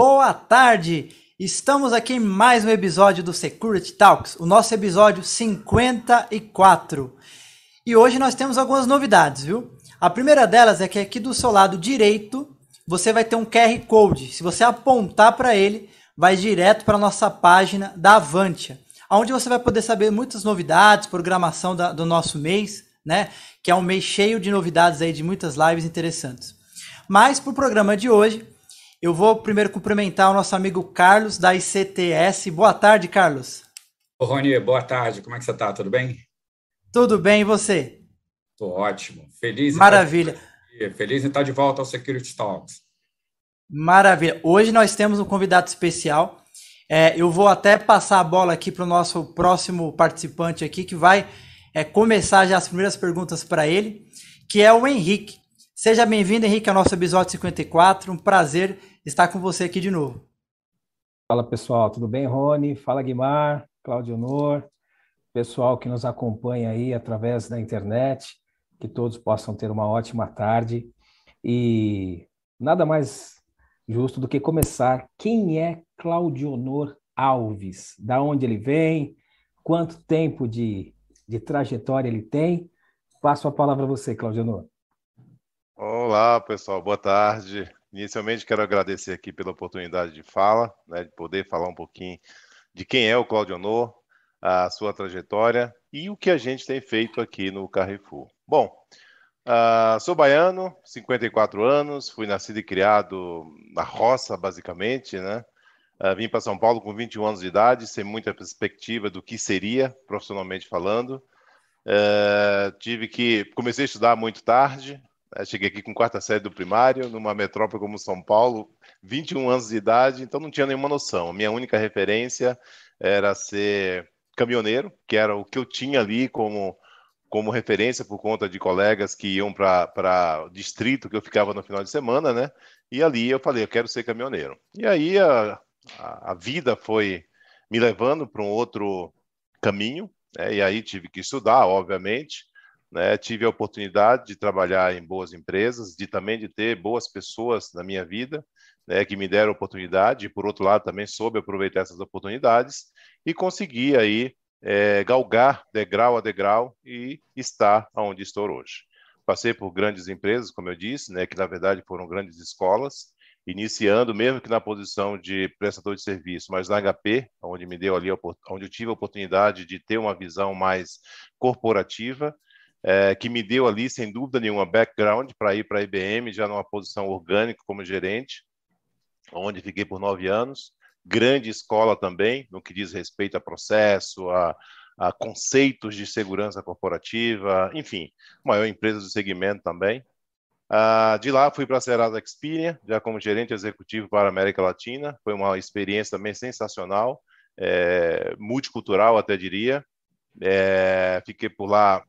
Boa tarde! Estamos aqui em mais um episódio do Security Talks, o nosso episódio 54. E hoje nós temos algumas novidades, viu? A primeira delas é que aqui do seu lado direito você vai ter um QR Code. Se você apontar para ele, vai direto para a nossa página da Avantia, onde você vai poder saber muitas novidades, programação da, do nosso mês, né? Que é um mês cheio de novidades aí, de muitas lives interessantes. Mas para o programa de hoje, eu vou primeiro cumprimentar o nosso amigo Carlos da ICTS. Boa tarde, Carlos. Ô, Rony, boa tarde. Como é que você está? Tudo bem? Tudo bem, e você? Estou ótimo. Feliz Maravilha. Em Feliz em estar de volta ao Security Talks. Maravilha. Hoje nós temos um convidado especial. É, eu vou até passar a bola aqui para o nosso próximo participante aqui, que vai é, começar já as primeiras perguntas para ele, que é o Henrique. Seja bem-vindo, Henrique, ao nosso episódio 54. Um prazer estar com você aqui de novo. Fala pessoal, tudo bem, Rony? Fala Guimar, Claudio Honor, pessoal que nos acompanha aí através da internet, que todos possam ter uma ótima tarde. E nada mais justo do que começar. Quem é Claudio Honor Alves? Da onde ele vem? Quanto tempo de, de trajetória ele tem? Passo a palavra a você, Claudio Honor. Olá, pessoal, boa tarde. Inicialmente, quero agradecer aqui pela oportunidade de fala, né, de poder falar um pouquinho de quem é o Claudio Honor, a sua trajetória e o que a gente tem feito aqui no Carrefour. Bom, uh, sou baiano, 54 anos, fui nascido e criado na roça, basicamente, né? Uh, vim para São Paulo com 21 anos de idade, sem muita perspectiva do que seria, profissionalmente falando. Uh, tive que comecei a estudar muito tarde, cheguei aqui com quarta série do primário, numa metrópole como São Paulo, 21 anos de idade, então não tinha nenhuma noção. A minha única referência era ser caminhoneiro, que era o que eu tinha ali como, como referência por conta de colegas que iam para o distrito que eu ficava no final de semana, né? E ali eu falei, eu quero ser caminhoneiro. E aí a, a, vida foi me levando para um outro caminho, né? e aí tive que estudar, obviamente, né, tive a oportunidade de trabalhar em boas empresas, de também de ter boas pessoas na minha vida, né, que me deram oportunidade, e por outro lado também soube aproveitar essas oportunidades e consegui aí é, galgar degrau a degrau e estar onde estou hoje. Passei por grandes empresas, como eu disse, né, que na verdade foram grandes escolas, iniciando mesmo que na posição de prestador de serviço, mas na HP, onde me deu ali, onde eu tive a oportunidade de ter uma visão mais corporativa, é, que me deu ali, sem dúvida nenhuma, background para ir para a IBM, já numa posição orgânica como gerente, onde fiquei por nove anos. Grande escola também, no que diz respeito a processo, a, a conceitos de segurança corporativa, enfim, maior empresa do segmento também. Uh, de lá fui para a Serasa Experian, já como gerente executivo para a América Latina. Foi uma experiência também sensacional, é, multicultural até diria. É, fiquei por lá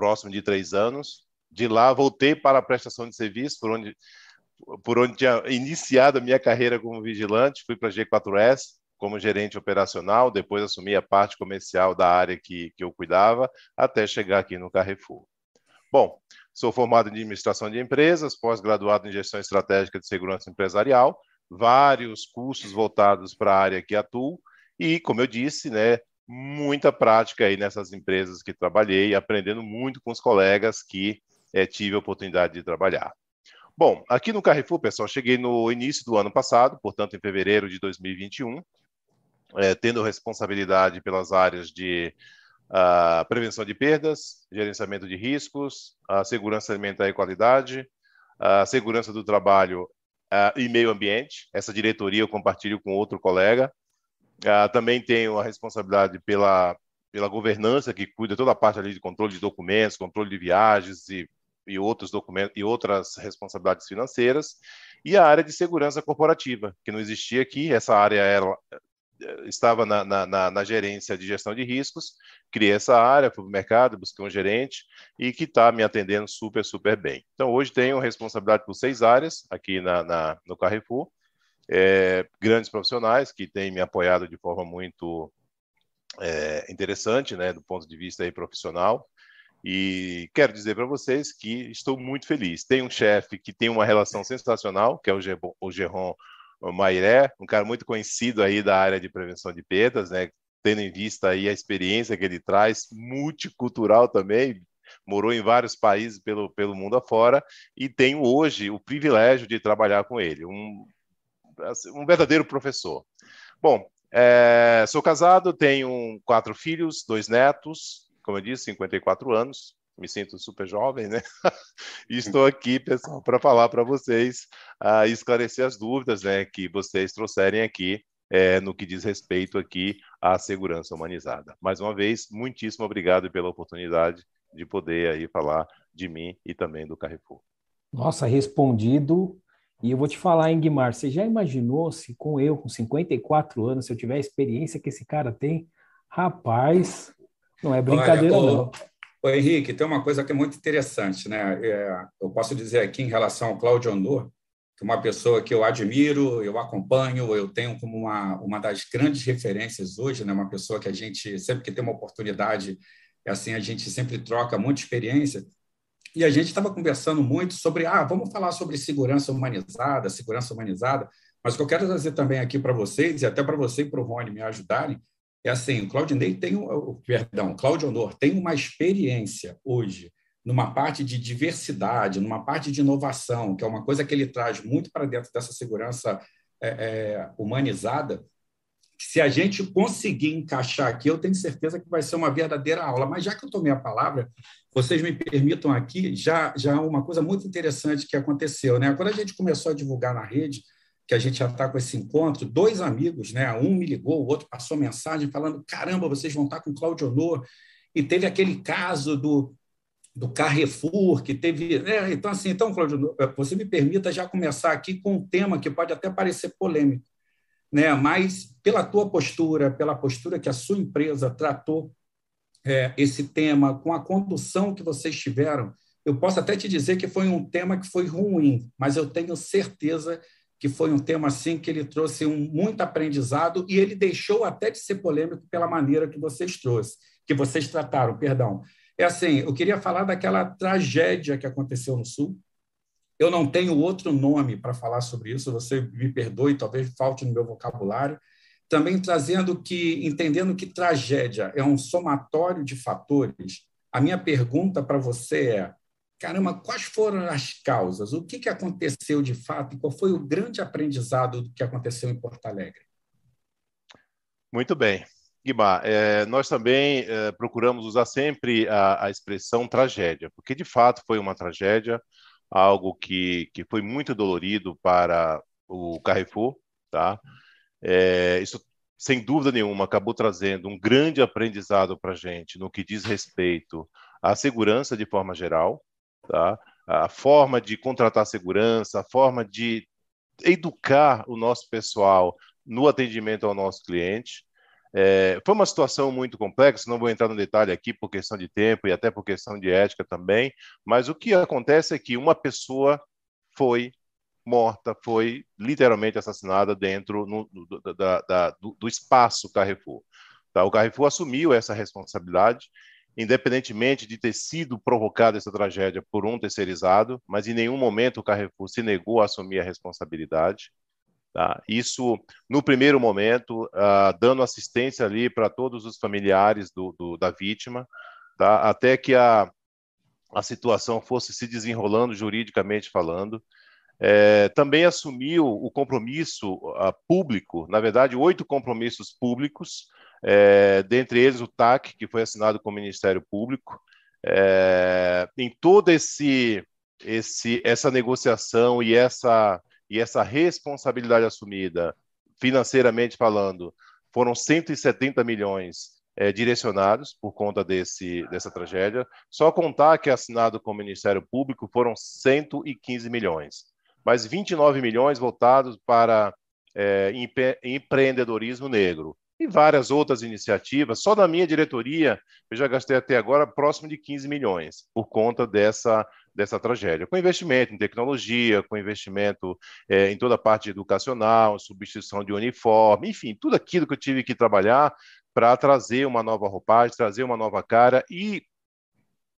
próximo de três anos. De lá, voltei para a prestação de serviço, por onde, por onde tinha iniciado a minha carreira como vigilante. Fui para a G4S como gerente operacional, depois assumi a parte comercial da área que, que eu cuidava, até chegar aqui no Carrefour. Bom, sou formado em administração de empresas, pós-graduado em gestão estratégica de segurança empresarial, vários cursos voltados para a área que atuo, e, como eu disse, né, muita prática aí nessas empresas que trabalhei, aprendendo muito com os colegas que é, tive a oportunidade de trabalhar. Bom, aqui no Carrefour, pessoal, cheguei no início do ano passado, portanto, em fevereiro de 2021, é, tendo responsabilidade pelas áreas de uh, prevenção de perdas, gerenciamento de riscos, a segurança alimentar e qualidade, a segurança do trabalho uh, e meio ambiente. Essa diretoria eu compartilho com outro colega, Uh, também tenho a responsabilidade pela, pela governança, que cuida toda a parte ali de controle de documentos, controle de viagens e, e outros documentos e outras responsabilidades financeiras, e a área de segurança corporativa, que não existia aqui, essa área era, estava na, na, na, gerência de gestão de riscos, criei essa área, fui para o mercado, busquei um gerente e que está me atendendo super, super bem. Então, hoje tenho responsabilidade por seis áreas aqui na, na no Carrefour, é, grandes profissionais que têm me apoiado de forma muito é, interessante, né, do ponto de vista aí profissional. E quero dizer para vocês que estou muito feliz. Tem um chefe que tem uma relação sensacional, que é o Geron Mairé, um cara muito conhecido aí da área de prevenção de perdas, né? Tendo em vista aí a experiência que ele traz, multicultural também, morou em vários países pelo, pelo mundo afora e tenho hoje o privilégio de trabalhar com ele, um, um verdadeiro professor. Bom, é, sou casado, tenho quatro filhos, dois netos, como eu disse, 54 anos, me sinto super jovem, né? e estou aqui, pessoal, para falar para vocês, uh, esclarecer as dúvidas né, que vocês trouxerem aqui é, no que diz respeito aqui à segurança humanizada. Mais uma vez, muitíssimo obrigado pela oportunidade de poder aí falar de mim e também do Carrefour. Nossa, respondido. E eu vou te falar, hein, Guimar, você já imaginou se com eu, com 54 anos, se eu tiver a experiência que esse cara tem? Rapaz, não é brincadeira, Olha, não. Ô, Henrique, tem uma coisa que é muito interessante, né? É, eu posso dizer aqui em relação ao Cláudio Honor, que é uma pessoa que eu admiro, eu acompanho, eu tenho como uma, uma das grandes referências hoje, né? Uma pessoa que a gente, sempre que tem uma oportunidade, é assim, a gente sempre troca muita experiência. E a gente estava conversando muito sobre, ah, vamos falar sobre segurança humanizada, segurança humanizada, mas o que eu quero trazer também aqui para vocês, e até para você e para o Rony me ajudarem, é assim, o Claudinei tem, o, perdão, Cláudio Honor tem uma experiência hoje numa parte de diversidade, numa parte de inovação, que é uma coisa que ele traz muito para dentro dessa segurança é, é, humanizada, se a gente conseguir encaixar aqui, eu tenho certeza que vai ser uma verdadeira aula. Mas já que eu tomei a palavra, vocês me permitam aqui já já uma coisa muito interessante que aconteceu, né? Quando a gente começou a divulgar na rede, que a gente já está com esse encontro, dois amigos, né? Um me ligou, o outro passou mensagem falando: caramba, vocês vão estar tá com Claudio Honor. E teve aquele caso do, do Carrefour, que teve. Né? Então, assim, então, Claudio, você me permita já começar aqui com um tema que pode até parecer polêmico, né? mas pela tua postura, pela postura que a sua empresa tratou é, esse tema, com a condução que vocês tiveram, eu posso até te dizer que foi um tema que foi ruim, mas eu tenho certeza que foi um tema assim que ele trouxe um muito aprendizado e ele deixou até de ser polêmico pela maneira que vocês trouxe, que vocês trataram, perdão. É assim, eu queria falar daquela tragédia que aconteceu no Sul. Eu não tenho outro nome para falar sobre isso, você me perdoe, talvez falte no meu vocabulário. Também trazendo que, entendendo que tragédia é um somatório de fatores, a minha pergunta para você é: caramba, quais foram as causas? O que, que aconteceu de fato qual foi o grande aprendizado do que aconteceu em Porto Alegre? Muito bem. Guimar, é, nós também é, procuramos usar sempre a, a, expressão tragédia, porque de fato foi uma tragédia, algo que, que foi muito dolorido para o Carrefour, tá? É, isso, sem dúvida nenhuma, acabou trazendo um grande aprendizado para a gente no que diz respeito à segurança de forma geral, tá? a forma de contratar segurança, a forma de educar o nosso pessoal no atendimento ao nosso cliente. É, foi uma situação muito complexa, não vou entrar no detalhe aqui por questão de tempo e até por questão de ética também, mas o que acontece é que uma pessoa foi morta, foi literalmente assassinada dentro no, do, da, da, do, do, espaço Carrefour. Tá? O Carrefour assumiu essa responsabilidade independentemente de ter sido provocada essa tragédia por um terceirizado, mas em nenhum momento o Carrefour se negou a assumir a responsabilidade. Tá? Isso, no primeiro momento, uh, dando assistência ali para todos os familiares do, do, da vítima, tá? até que a, a situação fosse se desenrolando juridicamente falando. É, também assumiu o compromisso uh, público, na verdade, oito compromissos públicos, é, dentre eles o TAC, que foi assinado com o Ministério Público. É, em toda esse, esse, essa negociação e essa, e essa responsabilidade assumida, financeiramente falando, foram 170 milhões é, direcionados por conta desse, dessa tragédia. Só contar que assinado com o Ministério Público foram 115 milhões, mas 29 milhões voltados para é, empre empreendedorismo negro e várias outras iniciativas. Só na minha diretoria, eu já gastei até agora próximo de 15 milhões por conta dessa, dessa tragédia. Com investimento em tecnologia, com investimento é, em toda a parte educacional, substituição de uniforme, enfim, tudo aquilo que eu tive que trabalhar para trazer uma nova roupagem, trazer uma nova cara e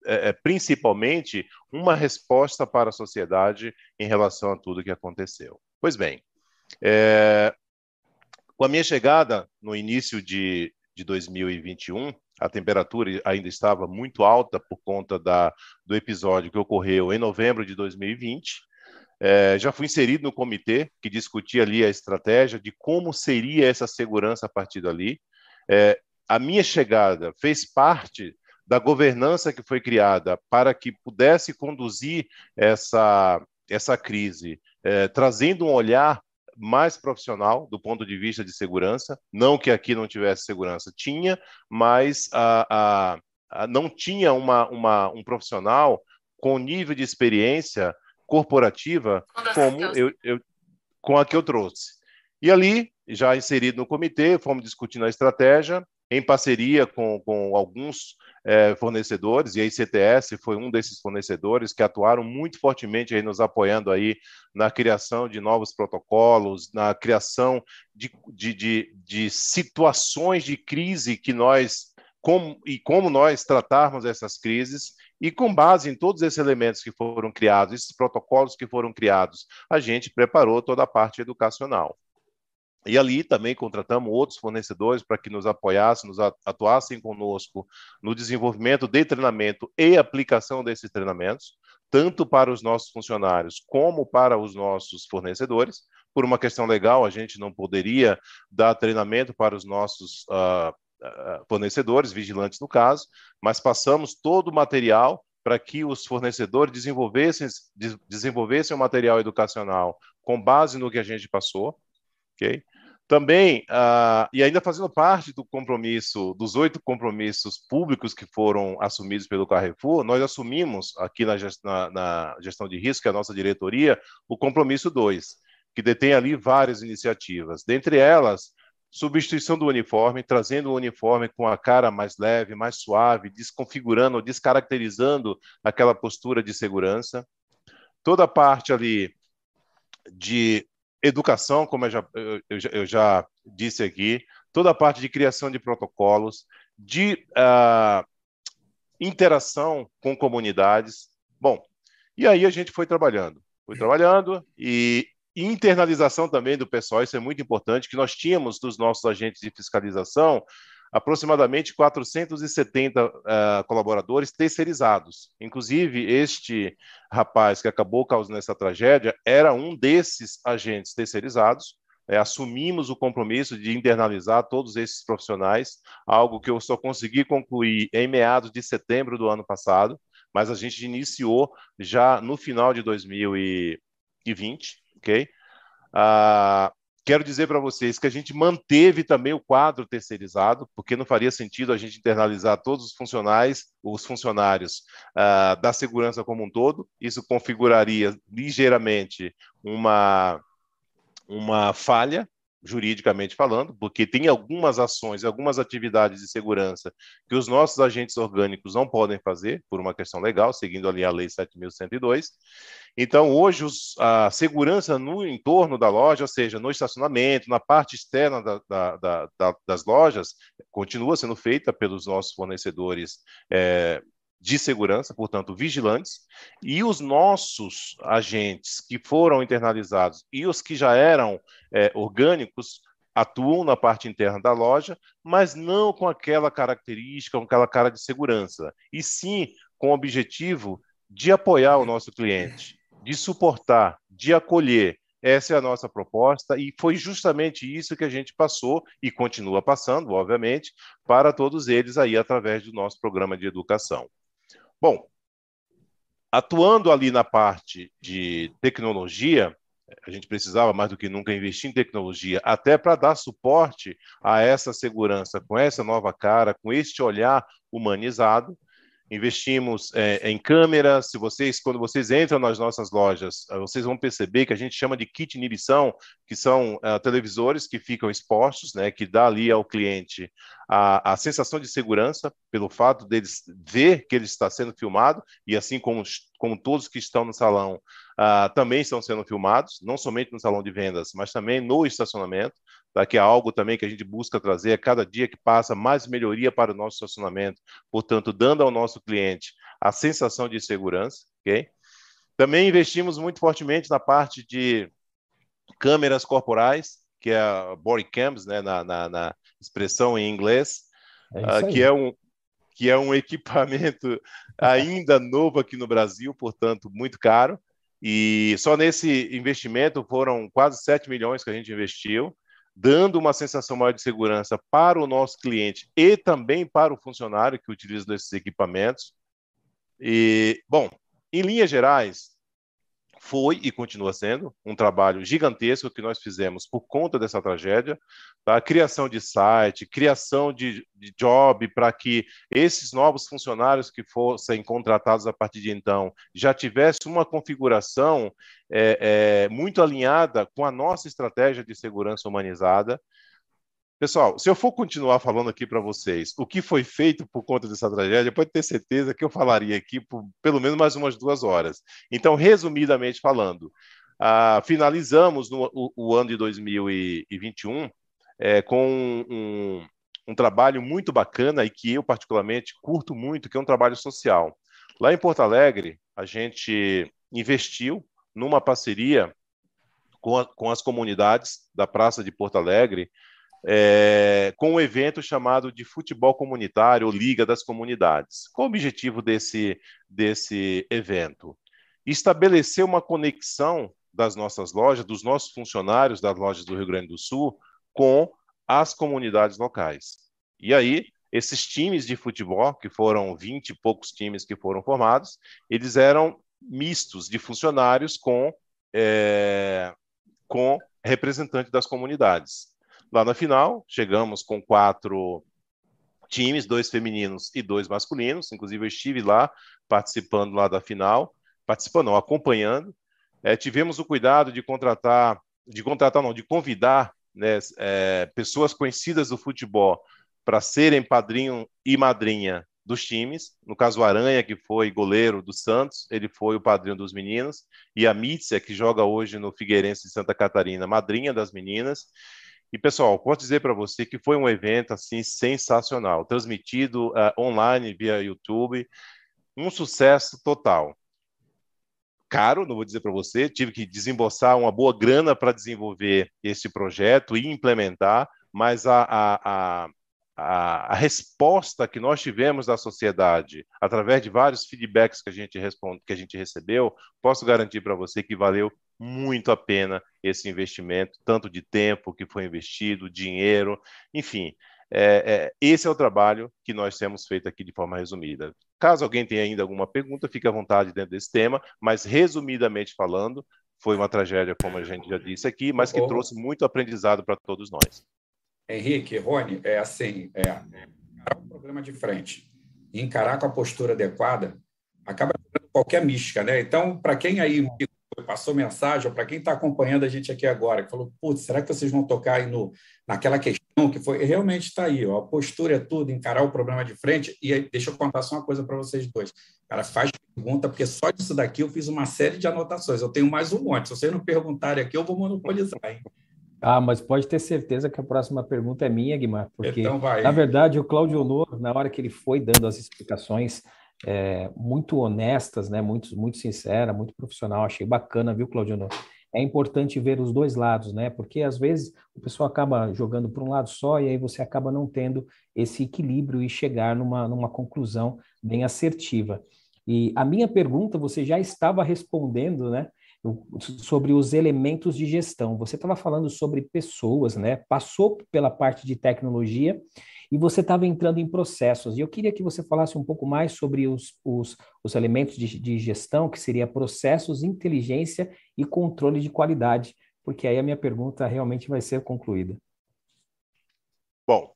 é, é, principalmente uma resposta para a sociedade em relação a tudo que aconteceu. Pois bem, É, com a minha chegada no início de, de 2021, a temperatura ainda estava muito alta por conta da, do episódio que ocorreu em novembro de 2020. É, já fui inserido no comitê que discutia ali a estratégia de como seria essa segurança a partir dali. É, a minha chegada fez parte da governança que foi criada para que pudesse conduzir essa, essa crise, é, trazendo um olhar mais profissional do ponto de vista de segurança. Não que aqui não tivesse segurança, tinha, mas a, a, a não tinha uma, uma, um profissional com nível de experiência corporativa como eu, eu, com a que eu trouxe. E ali, já inserido no comitê, fomos discutindo a estratégia, em parceria com, com alguns é, fornecedores, e a ICTS foi um desses fornecedores que atuaram muito fortemente aí nos apoiando aí na criação de novos protocolos, na criação de, de, de, de situações de crise que nós, como, e como nós tratarmos essas crises, e com base em todos esses elementos que foram criados, esses protocolos que foram criados, a gente preparou toda a parte educacional. E ali também contratamos outros fornecedores para que nos apoiassem, nos atuassem conosco no desenvolvimento de treinamento e aplicação desses treinamentos, tanto para os nossos funcionários como para os nossos fornecedores. Por uma questão legal, a gente não poderia dar treinamento para os nossos uh, fornecedores, vigilantes no caso, mas passamos todo o material para que os fornecedores desenvolvessem, desenvolvessem o material educacional com base no que a gente passou, Também, uh, e ainda fazendo parte do compromisso, dos oito compromissos públicos que foram assumidos pelo Carrefour, nós assumimos aqui na, na, na gestão de risco, que é a nossa diretoria, o compromisso 2, que detém ali várias iniciativas. Dentre elas, substituição do uniforme, trazendo o uniforme com a cara mais leve, mais suave, desconfigurando, descaracterizando aquela postura de segurança. Toda a parte ali de educação, como eu já, eu, eu já disse aqui, toda a parte de criação de protocolos, de uh, interação com comunidades. Bom, e aí a gente foi trabalhando, foi trabalhando e internalização também do pessoal, isso é muito importante, que nós tínhamos dos nossos agentes de fiscalização aproximadamente 470 uh, eh, colaboradores terceirizados. Inclusive, este rapaz que acabou causando essa tragédia era um desses agentes terceirizados. É, assumimos o compromisso de internalizar todos esses profissionais, algo que eu só consegui concluir em meados de setembro do ano passado, mas a gente iniciou já no final de 2020, ok? Uh, Quero dizer para vocês que a gente manteve também o quadro terceirizado, porque não faria sentido a gente internalizar todos os funcionários, os funcionários uh, da segurança como um todo. Isso configuraria ligeiramente uma, uma falha juridicamente falando, porque tem algumas ações, algumas atividades de segurança que os nossos agentes orgânicos não podem fazer por uma questão legal, seguindo ali a lei 7102. Então, hoje, os, a segurança no entorno da loja, ou seja, no estacionamento, na parte externa da, da, da, das lojas, continua sendo feita pelos nossos fornecedores é, de segurança, portanto, vigilantes, e os nossos agentes que foram internalizados e os que já eram é, orgânicos atuam na parte interna da loja, mas não com aquela característica, com aquela cara de segurança, e sim com o objetivo de apoiar o nosso cliente, de suportar, de acolher. Essa é a nossa proposta e foi justamente isso que a gente passou e continua passando, obviamente, para todos eles aí através do nosso programa de educação. Bom, atuando ali na parte de tecnologia, a gente precisava mais do que nunca investir em tecnologia, até para dar suporte a essa segurança, com essa nova cara, com este olhar humanizado investimos é, em câmeras. Se vocês, quando vocês entram nas nossas lojas, eh, vocês vão perceber que a gente chama de kit inibição, que são uh, televisores que ficam expostos, né, que dá ali ao cliente a, a sensação de segurança pelo fato deles ver que ele está sendo filmado e assim como como todos que estão no salão uh, também estão sendo filmados, não somente no salão de vendas, mas também no estacionamento tá? que é algo também que a gente busca trazer a cada dia que passa mais melhoria para o nosso estacionamento, portanto, dando ao nosso cliente a sensação de segurança, ok? Também investimos muito fortemente na parte de câmeras corporais, que é a body cams, né, na, na, na expressão em inglês, é uh, que é um que é um equipamento ainda novo aqui no Brasil, portanto muito caro. E só nesse investimento foram quase 7 milhões que a gente investiu, dando uma sensação maior de segurança para o nosso cliente e também para o funcionário que utiliza esses equipamentos. E, bom, em linhas gerais, foi e continua sendo um trabalho gigantesco que nós fizemos por conta dessa tragédia, tá? criação de site, criação de, de job para que esses novos funcionários que fossem contratados a partir de então já tivessem uma configuração é, é, muito alinhada com a nossa estratégia de segurança humanizada. Pessoal, se eu for continuar falando aqui para vocês o que foi feito por conta dessa tragédia, pode ter certeza que eu falaria aqui por pelo menos mais umas duas horas. Então, resumidamente falando, ah, finalizamos no, o, o, ano de 2021 é, com um, um trabalho muito bacana e que eu particularmente curto muito, que é um trabalho social. Lá em Porto Alegre, a gente investiu numa parceria com, a, com as comunidades da Praça de Porto Alegre, é, com um evento chamado de Futebol Comunitário, ou Liga das Comunidades. Qual o objetivo desse, desse evento? Estabelecer uma conexão das nossas lojas, dos nossos funcionários das lojas do Rio Grande do Sul, com as comunidades locais. E aí, esses times de futebol, que foram 20 e poucos times que foram formados, eles eram mistos de funcionários com, é, com representantes das comunidades. Lá na final, chegamos com quatro times, dois femininos e dois masculinos. Inclusive, eu estive lá participando lá da final, participando, não, acompanhando. É, tivemos o cuidado de contratar, de contratar não, de convidar né, é, pessoas conhecidas do futebol para serem padrinho e madrinha dos times. No caso, o Aranha, que foi goleiro do Santos, ele foi o padrinho dos meninos. E a Mítzia, que joga hoje no Figueirense de Santa Catarina, madrinha das meninas. E pessoal, posso dizer para você que foi um evento assim sensacional, transmitido uh, online via YouTube, um sucesso total. Caro, não vou dizer para você, tive que desembolsar uma boa grana para desenvolver esse projeto e implementar, mas a, a, a, a, a resposta que nós tivemos da sociedade, através de vários feedbacks que a gente, responde, que a gente recebeu, posso garantir para você que valeu muito a pena esse investimento, tanto de tempo que foi investido, dinheiro, enfim. É, é, esse é o trabalho que nós temos feito aqui de forma resumida. Caso alguém tenha ainda alguma pergunta, fique à vontade dentro desse tema, mas resumidamente falando, foi uma tragédia, como a gente já disse aqui, mas que trouxe muito aprendizado para todos nós. Henrique, Rony, é assim, é, encarar o programa de frente e encarar com a postura adequada acaba qualquer mística, né? Então, para quem aí passou mensagem, ou para quem está acompanhando a gente aqui agora, que falou, putz, será que vocês vão tocar aí no, naquela questão que foi, realmente está aí, ó, a postura é tudo, encarar o problema de frente, e aí, deixa eu contar só uma coisa para vocês dois. Cara, faz pergunta, porque só disso daqui eu fiz uma série de anotações, eu tenho mais um monte, se vocês não perguntarem aqui, eu vou monopolizar, hein? Ah, mas pode ter certeza que a próxima pergunta é minha, Guimar, porque, então na verdade, o Claudio Honor, na hora que ele foi dando as explicações é, muito honestas, né, muito, muito sincera, muito profissional, achei bacana, viu, Claudio Honor? É importante ver os dois lados, né? Porque às vezes o pessoal acaba jogando para um lado só e aí você acaba não tendo esse equilíbrio e chegar numa, numa conclusão bem assertiva. E a minha pergunta você já estava respondendo, né? Sobre os elementos de gestão. Você estava falando sobre pessoas, né? Passou pela parte de tecnologia e você estava entrando em processos. E eu queria que você falasse um pouco mais sobre os, os, os elementos de, de gestão, que seria processos, inteligência e controle de qualidade, porque aí a minha pergunta realmente vai ser concluída. Bom,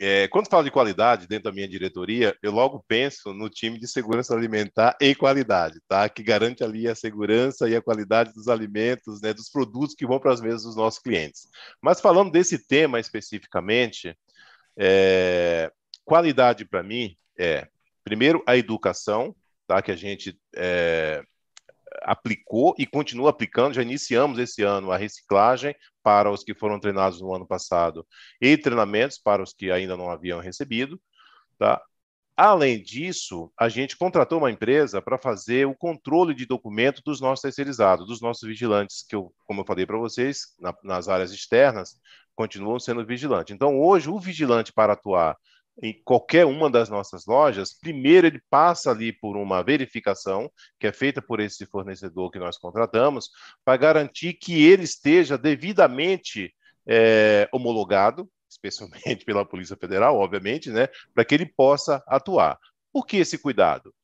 é, quando falo de qualidade dentro da minha diretoria, eu logo penso no time de segurança alimentar e qualidade, tá? Que garante ali a segurança e a qualidade dos alimentos, né, dos produtos que vão para as mesas dos nossos clientes. Mas falando desse tema especificamente, é, qualidade para mim é, primeiro, a educação, tá? Que a gente é, aplicou e continua aplicando. Já iniciamos esse ano a reciclagem para os que foram treinados no ano passado e treinamentos para os que ainda não haviam recebido. Tá? Além disso, a gente contratou uma empresa para fazer o controle de documento dos nossos terceirizados, dos nossos vigilantes, que, eu, como eu falei para vocês, na, nas áreas externas, continuam sendo vigilantes. Então, hoje, o vigilante, para atuar em qualquer uma das nossas lojas, primeiro ele passa ali por uma verificação, que é feita por esse fornecedor que nós contratamos, para garantir que ele esteja devidamente é, homologado, especialmente pela Polícia Federal, obviamente, né, para que ele possa atuar. Por que esse cuidado?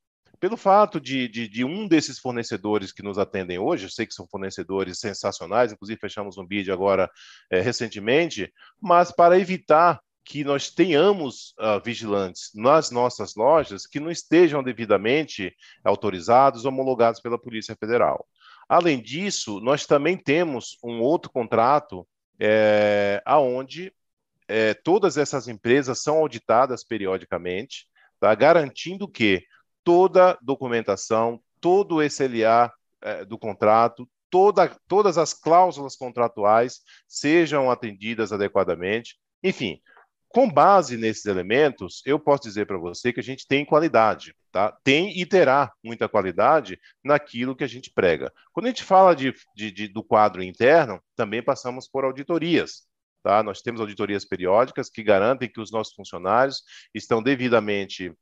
Pelo fato de, de, de, um desses fornecedores que nos atendem hoje, eu sei que são fornecedores sensacionais, inclusive fechamos um bid agora é, recentemente, mas para evitar que nós tenhamos uh, vigilantes nas nossas lojas que não estejam devidamente autorizados, homologados pela Polícia Federal. Além disso, nós também temos um outro contrato é, aonde é, todas essas empresas são auditadas periodicamente, tá? garantindo que toda documentação, todo o SLA é, do contrato, toda, todas as cláusulas contratuais sejam atendidas adequadamente. Enfim, com base nesses elementos, eu posso dizer para você que a gente tem qualidade, tá? Tem e terá muita qualidade naquilo que a gente prega. Quando a gente fala de, de, de, do quadro interno, também passamos por auditorias. Tá? Nós temos auditorias periódicas que garantem que os nossos funcionários estão devidamente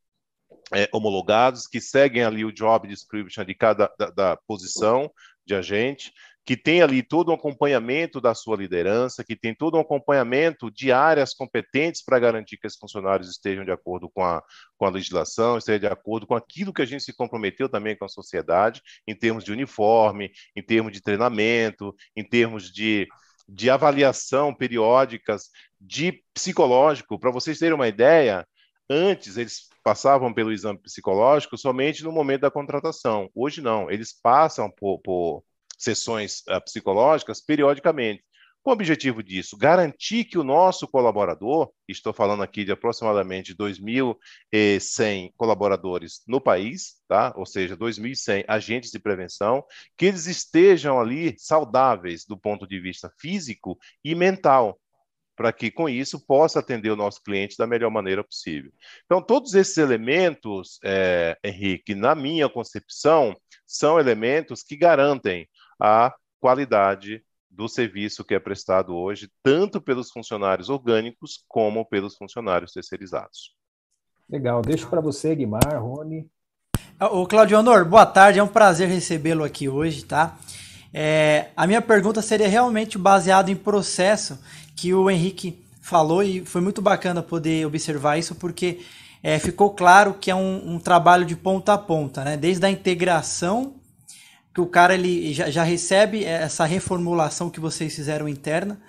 é, homologados, que seguem ali o job description de cada da, da posição de agente, que tem ali todo um acompanhamento da sua liderança, que tem todo um acompanhamento de áreas competentes para garantir que esses funcionários estejam de acordo com a, com a legislação, estejam de acordo com aquilo que a gente se comprometeu também com a sociedade, em termos de uniforme, em termos de treinamento, em termos de, de avaliação periódicas, de psicológico. Para vocês terem uma ideia, antes eles passavam pelo exame psicológico somente no momento da contratação. Hoje não, eles passam por, por sessões uh, psicológicas periodicamente. Com o objetivo disso, garantir que o nosso colaborador, estou falando aqui de aproximadamente 2.100 colaboradores no país, tá? ou seja, 2.100 agentes de prevenção, que eles estejam ali saudáveis do ponto de vista físico e mental, para que com isso possa atender o nosso cliente da melhor maneira possível. Então, todos esses elementos, é, Henrique, na minha concepção, são elementos que garantem a qualidade do serviço que é prestado hoje, tanto pelos funcionários orgânicos como pelos funcionários terceirizados. Legal, deixo para você, Guimar, Rony. O Claudio Honor, boa tarde, é um prazer recebê-lo aqui hoje, tá? É, a minha pergunta seria realmente baseada em processo que o Henrique falou e foi muito bacana poder observar isso porque é, ficou claro que é um, um, trabalho de ponta a ponta, né? Desde a integração que o cara ele já, já recebe essa reformulação que vocês fizeram interna,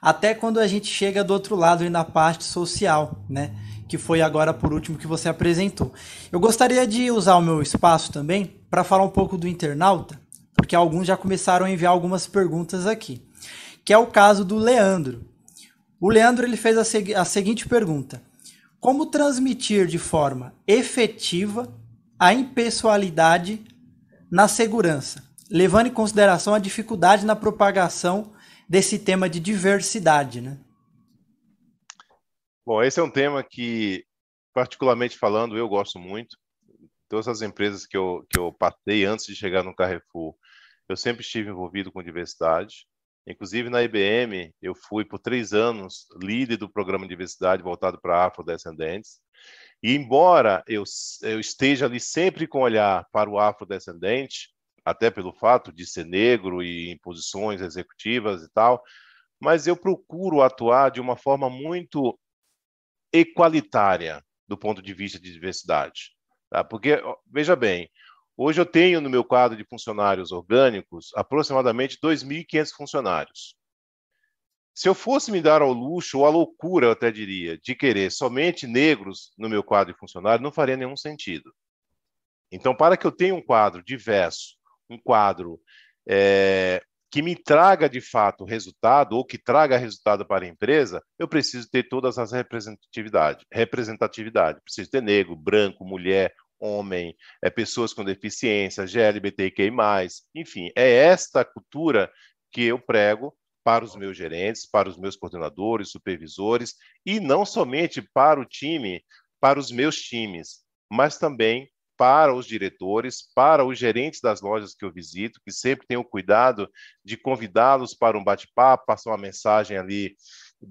até quando a gente chega do outro lado na parte social, né? Que foi agora por último que você apresentou. Eu gostaria de usar o meu espaço também para falar um pouco do internauta, porque alguns já começaram a enviar algumas perguntas aqui, que é o caso do Leandro. O Leandro ele fez a, seg a seguinte pergunta: Como transmitir de forma efetiva a impessoalidade na segurança, levando em consideração a dificuldade na propagação desse tema de diversidade, né? Bom, esse é um tema que, particularmente falando, eu gosto muito. Todas as empresas que eu, que eu passei antes de chegar no Carrefour, eu sempre estive envolvido com diversidade. Inclusive na IBM, eu fui por três anos líder do programa de diversidade voltado para afrodescendentes. E embora eu, eu esteja ali sempre com olhar para o afrodescendente, até pelo fato de ser negro e em posições executivas e tal, mas eu procuro atuar de uma forma muito equalitária do ponto de vista de diversidade. Tá? Porque, veja bem, hoje eu tenho no meu quadro de funcionários orgânicos aproximadamente 2.500 funcionários. Se eu fosse me dar ao luxo, ou à loucura, eu até diria, de querer somente negros no meu quadro de funcionário, não faria nenhum sentido. Então, para que eu tenha um quadro diverso, um quadro é, que me traga de fato resultado, ou que traga resultado para a empresa, eu preciso ter todas as representatividades. Representatividade. Preciso ter negro, branco, mulher, homem, é, pessoas com deficiência, GLBTQI+, enfim, é esta cultura que eu prego para os meus gerentes, para os meus coordenadores, supervisores, e não somente para o time para os meus times, mas também para os diretores, para os gerentes das lojas que eu visito, que sempre tenho cuidado de convidá-los para um bate-papo, passar uma mensagem ali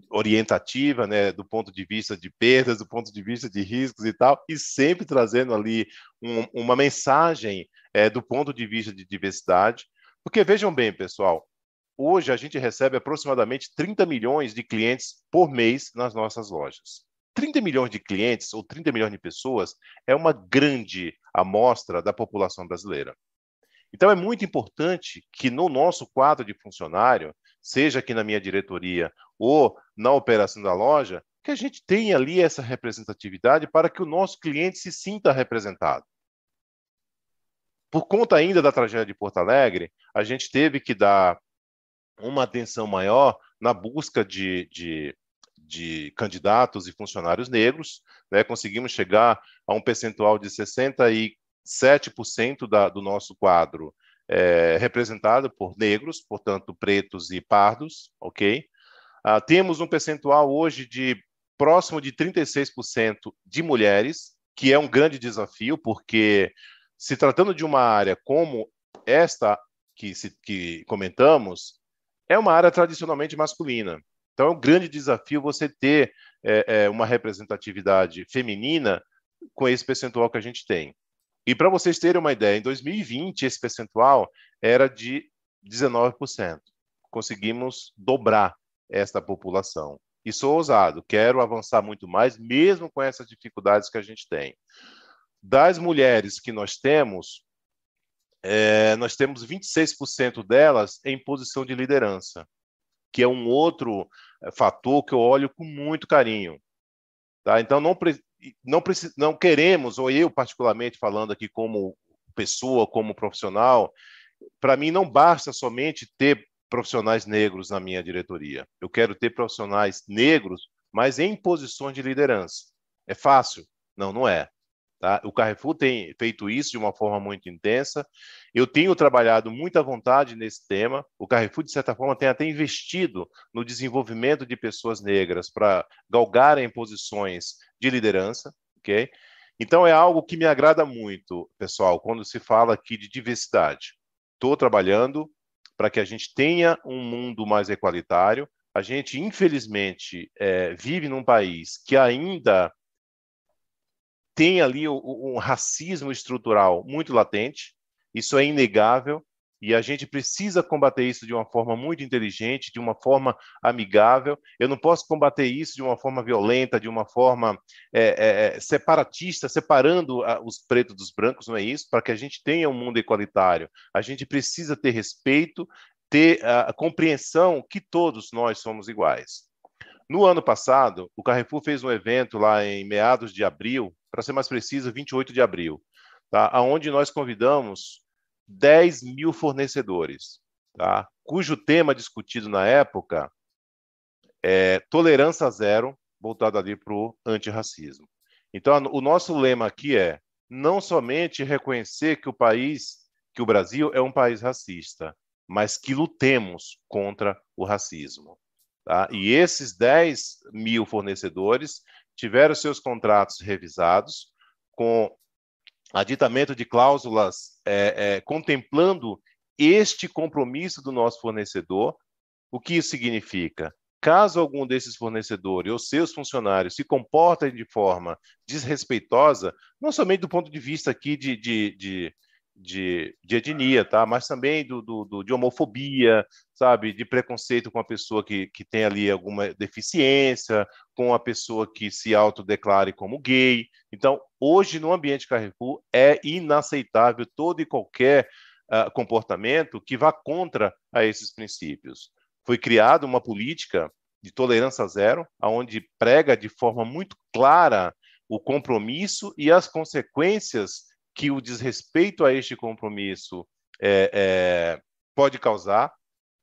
orientativa, né, do ponto de vista de perdas, do ponto de vista de riscos e tal, e sempre trazendo ali um, uma mensagem é, do ponto de vista de diversidade, porque vejam bem, pessoal, hoje a gente recebe aproximadamente 30 milhões de clientes por mês nas nossas lojas. 30 milhões de clientes ou 30 milhões de pessoas é uma grande amostra da população brasileira. Então, é muito importante que no nosso quadro de funcionário, seja aqui na minha diretoria ou na operação da loja, que a gente tenha ali essa representatividade para que o nosso cliente se sinta representado. Por conta ainda da tragédia de Porto Alegre, a gente teve que dar uma atenção maior na busca de, de de candidatos e funcionários negros, né, conseguimos chegar a um percentual de 67% da, do nosso quadro é, representado por negros, portanto, pretos e pardos, ok? Ah, temos um percentual hoje de próximo de 36% de mulheres, que é um grande desafio, porque se tratando de uma área como esta que, se, que comentamos, é uma área tradicionalmente masculina. Então, é um grande desafio você ter é, é, uma representatividade feminina com esse percentual que a gente tem. E para vocês terem uma ideia, em 2020 esse percentual era de 19%. Conseguimos dobrar esta população. E sou ousado, quero avançar muito mais, mesmo com essas dificuldades que a gente tem. Das mulheres que nós temos, é, nós temos 26% delas em posição de liderança que é um outro eh, fator que eu olho com muito carinho. Tá? Então, não, não, não queremos, ou eu particularmente falando aqui como pessoa, como profissional, para mim não basta somente ter profissionais negros na minha diretoria. Eu quero ter profissionais negros, mas em posições de liderança. É fácil? Não, não é. Tá? O Carrefour tem feito isso de uma forma muito intensa. Eu tenho trabalhado muita vontade nesse tema. O Carrefour, de certa forma, tem até investido no desenvolvimento de pessoas negras para galgarem posições de liderança. ok? Então, é algo que me agrada muito, pessoal, quando se fala aqui de diversidade. Estou trabalhando para que a gente tenha um mundo mais equalitário. A gente, infelizmente, é, vive num país que ainda tem ali um racismo estrutural muito latente, isso é inegável, e a gente precisa combater isso de uma forma muito inteligente, de uma forma amigável. Eu não posso combater isso de uma forma violenta, de uma forma é, é, é separatista, separando os pretos dos brancos, não é isso? Para que a gente tenha um mundo igualitário, a gente precisa ter respeito, ter a compreensão que todos nós somos iguais. No ano passado, o Carrefour fez um evento lá em meados de abril, para ser mais preciso, 28 de abril, tá? onde nós convidamos 10 mil fornecedores, tá? cujo tema discutido na época é tolerância zero, voltado ali para o antirracismo. Então, o nosso lema aqui é não somente reconhecer que o país, que o Brasil é um país racista, mas que lutemos contra o racismo. Tá? E esses 10 mil fornecedores tiveram seus contratos revisados com aditamento de cláusulas é, é, contemplando este compromisso do nosso fornecedor. O que isso significa? Caso algum desses fornecedores ou seus funcionários se comportem de forma desrespeitosa, não somente do ponto de vista aqui de, de, de de, de etnia, tá? mas também do, do, do, de homofobia, sabe, de preconceito com a pessoa que, que tem ali alguma deficiência, com a pessoa que se autodeclare como gay. Então, hoje, no ambiente Carrefour, é inaceitável todo e qualquer uh, comportamento que vá contra a esses princípios. Foi criada uma política de tolerância zero, onde prega de forma muito clara o compromisso e as consequências que o desrespeito a este compromisso é, é, pode causar.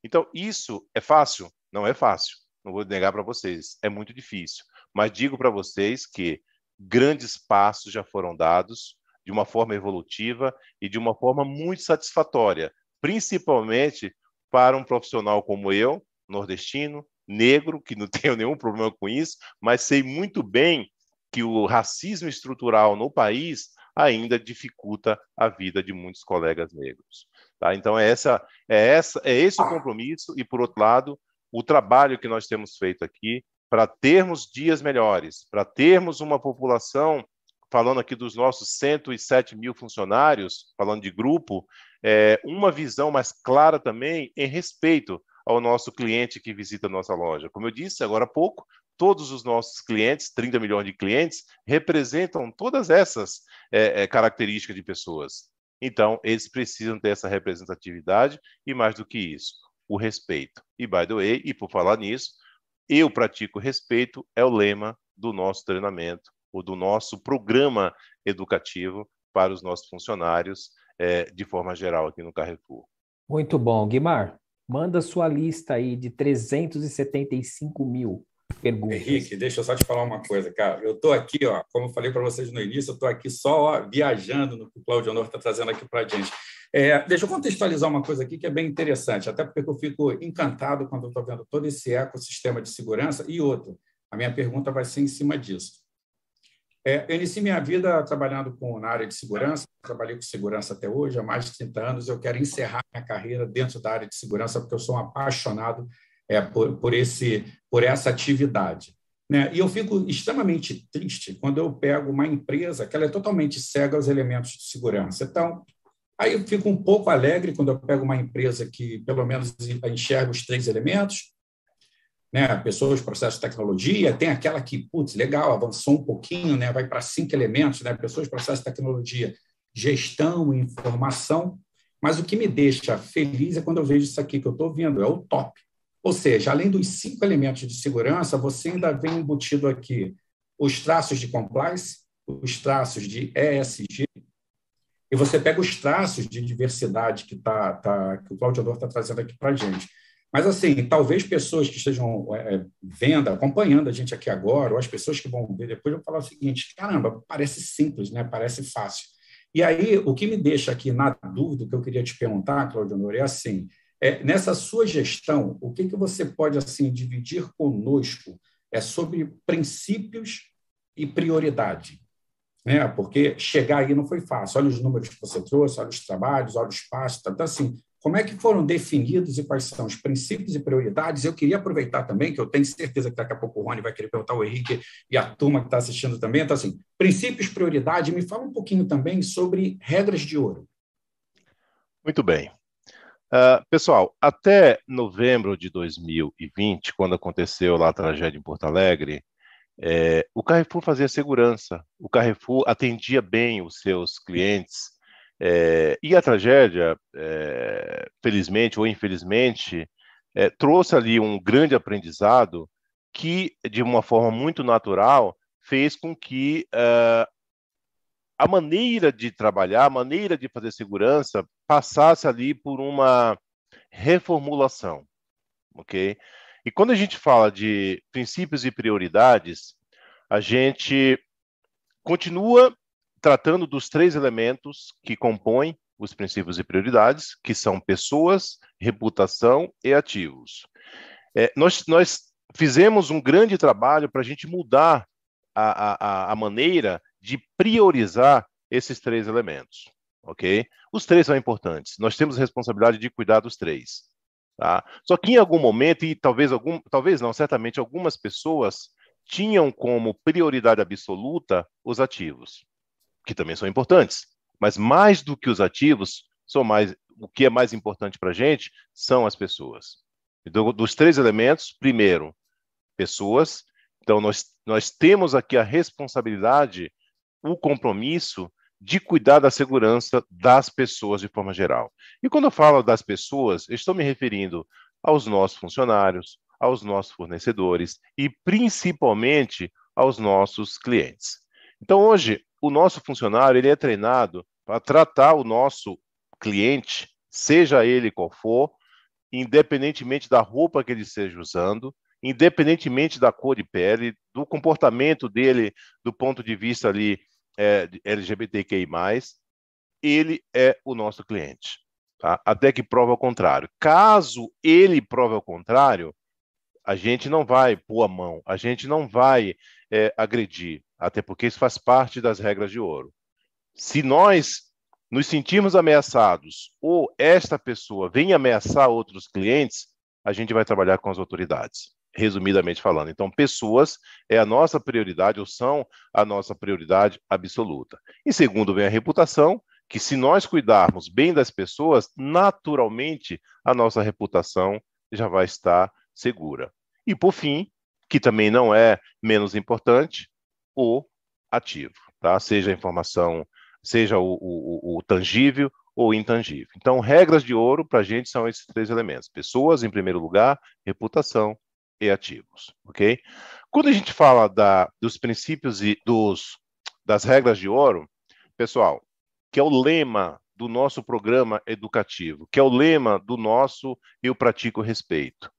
Então, isso é fácil? Não é fácil. Não vou negar para vocês. É muito difícil. Mas digo para vocês que grandes passos já foram dados de uma forma evolutiva e de uma forma muito satisfatória, principalmente para um profissional como eu, nordestino, negro, que não tenho nenhum problema com isso, mas sei muito bem que o racismo estrutural no país ainda dificulta a vida de muitos colegas negros. Tá? Então, é, essa, é, essa, é esse o compromisso, e, por outro lado, o trabalho que nós temos feito aqui para termos dias melhores, para termos uma população, falando aqui dos nossos 107 mil funcionários, falando de grupo, é, uma visão mais clara também em respeito ao nosso cliente que visita a nossa loja. Como eu disse agora há pouco, todos os nossos clientes, 30 milhões de clientes, representam todas essas é, é, características de pessoas. Então, eles precisam ter essa representatividade e, mais do que isso, o respeito. E, by the way, e por falar nisso, eu pratico respeito é o lema do nosso treinamento, ou do nosso programa educativo para os nossos funcionários, é, de forma geral, aqui no Carrefour. Muito bom. Guimar, manda sua lista aí de 375 mil perguntas. Henrique, deixa eu só te falar uma coisa, cara. Eu estou aqui, ó, como eu falei para vocês no início, eu estou aqui só ó, viajando no que o Claudio Honor está trazendo aqui para a gente. É, deixa eu contextualizar uma coisa aqui que é bem interessante, até porque eu fico encantado quando eu estou vendo todo esse ecossistema de segurança. E outro, a minha pergunta vai ser em cima disso. É, eu iniciei minha vida trabalhando com, na área de segurança, trabalhei com segurança até hoje, há mais de 30 anos. Eu quero encerrar minha carreira dentro da área de segurança, porque eu sou um apaixonado é, por, por, esse, por essa atividade. Né? E eu fico extremamente triste quando eu pego uma empresa que ela é totalmente cega aos elementos de segurança. Então, aí eu fico um pouco alegre quando eu pego uma empresa que, pelo menos, enxerga os três elementos, né? pessoas, processos, tecnologia, tem aquela que, putz, legal, avançou um pouquinho, né? vai para cinco elementos, né? pessoas, processos, tecnologia, gestão, informação, mas o que me deixa feliz é quando eu vejo isso aqui que eu estou vendo, é o top. Ou seja, além dos cinco elementos de segurança, você ainda vem embutido aqui os traços de compliance, os traços de ESG, e você pega os traços de diversidade que, tá, tá, que o Claudio Ador está trazendo aqui para a gente. Mas, assim, talvez pessoas que estejam é, vendo, acompanhando a gente aqui agora, ou as pessoas que vão ver depois, vão falar o seguinte: caramba, parece simples, né? parece fácil. E aí, o que me deixa aqui na dúvida, que eu queria te perguntar, Claudio Honor, é assim: é, nessa sua gestão, o que, que você pode assim dividir conosco é sobre princípios e prioridade? Né? Porque chegar aí não foi fácil. Olha os números que você trouxe, olha os trabalhos, olha o espaço. Tá? Então, assim, como é que foram definidos e quais são os princípios e prioridades? Eu queria aproveitar também, que eu tenho certeza que daqui a pouco o Rony vai querer perguntar o Henrique e a turma que está assistindo também. Então, assim, princípios, prioridade, me fala um pouquinho também sobre regras de ouro. Muito bem. Uh, pessoal, até novembro de 2020, quando aconteceu lá a tragédia em Porto Alegre, é, o Carrefour fazia segurança, o Carrefour atendia bem os seus clientes, é, e a tragédia, é, felizmente ou infelizmente, é, trouxe ali um grande aprendizado que, de uma forma muito natural, fez com que uh, a maneira de trabalhar, a maneira de fazer segurança passasse ali por uma reformulação, ok? E quando a gente fala de princípios e prioridades, a gente continua tratando dos três elementos que compõem os princípios e prioridades, que são pessoas, reputação e ativos. É, nós, nós fizemos um grande trabalho para a gente mudar a, a, a maneira de priorizar esses três elementos, ok? Os três são importantes. Nós temos a responsabilidade de cuidar dos três, tá? Só que em algum momento e talvez algum, talvez não, certamente algumas pessoas tinham como prioridade absoluta os ativos, que também são importantes. Mas mais do que os ativos, são mais o que é mais importante para a gente são as pessoas. Então, dos três elementos, primeiro, pessoas. Então, nós, nós temos aqui a responsabilidade o compromisso de cuidar da segurança das pessoas de forma geral. E quando eu falo das pessoas, estou me referindo aos nossos funcionários, aos nossos fornecedores e principalmente aos nossos clientes. Então hoje o nosso funcionário ele é treinado para tratar o nosso cliente, seja ele qual for, independentemente da roupa que ele esteja usando, independentemente da cor de pele, do comportamento dele do ponto de vista ali é, LGBTQI+, ele é o nosso cliente. Tá? Até que prova o contrário. Caso ele prove o contrário, a gente não vai pôr a mão, a gente não vai é, agredir. até porque isso faz parte das regras de ouro. Se nós nos sentirmos ameaçados ou esta pessoa vem ameaçar outros clientes, a gente vai trabalhar com as autoridades, resumidamente falando. Então, pessoas é a nossa prioridade ou são a nossa prioridade absoluta. Em segundo, vem a reputação, que se nós cuidarmos bem das pessoas, naturalmente a nossa reputação já vai estar segura. E por fim, que também não é menos importante, o ativo, tá? Seja a informação, seja o, o, o tangível ou intangível. Então, regras de ouro para a gente são esses três elementos: pessoas, em primeiro lugar, reputação e ativos, ok? Quando a gente fala da, dos princípios e dos, das regras de ouro, pessoal, que é o lema do nosso programa educativo, que é o lema do nosso Eu Pratico Respeito,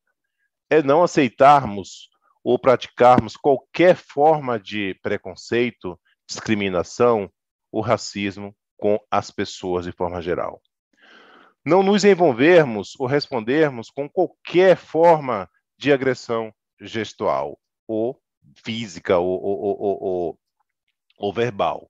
é não aceitarmos ou praticarmos qualquer forma de preconceito, discriminação ou racismo com as pessoas de forma geral. Não nos envolvermos ou respondermos com qualquer forma de agressão gestual ou física ou, ou, ou, ou verbal,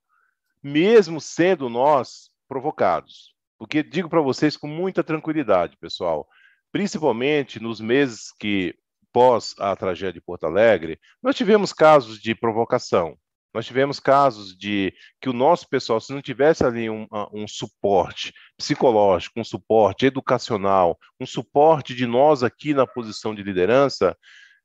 mesmo sendo nós provocados. Porque digo para vocês com muita tranquilidade, pessoal, principalmente nos meses que pós a tragédia de Porto Alegre, nós tivemos casos de provocação. Nós tivemos casos de que o nosso pessoal, se não tivesse ali um, um suporte psicológico, um suporte educacional, um suporte de nós aqui na posição de liderança,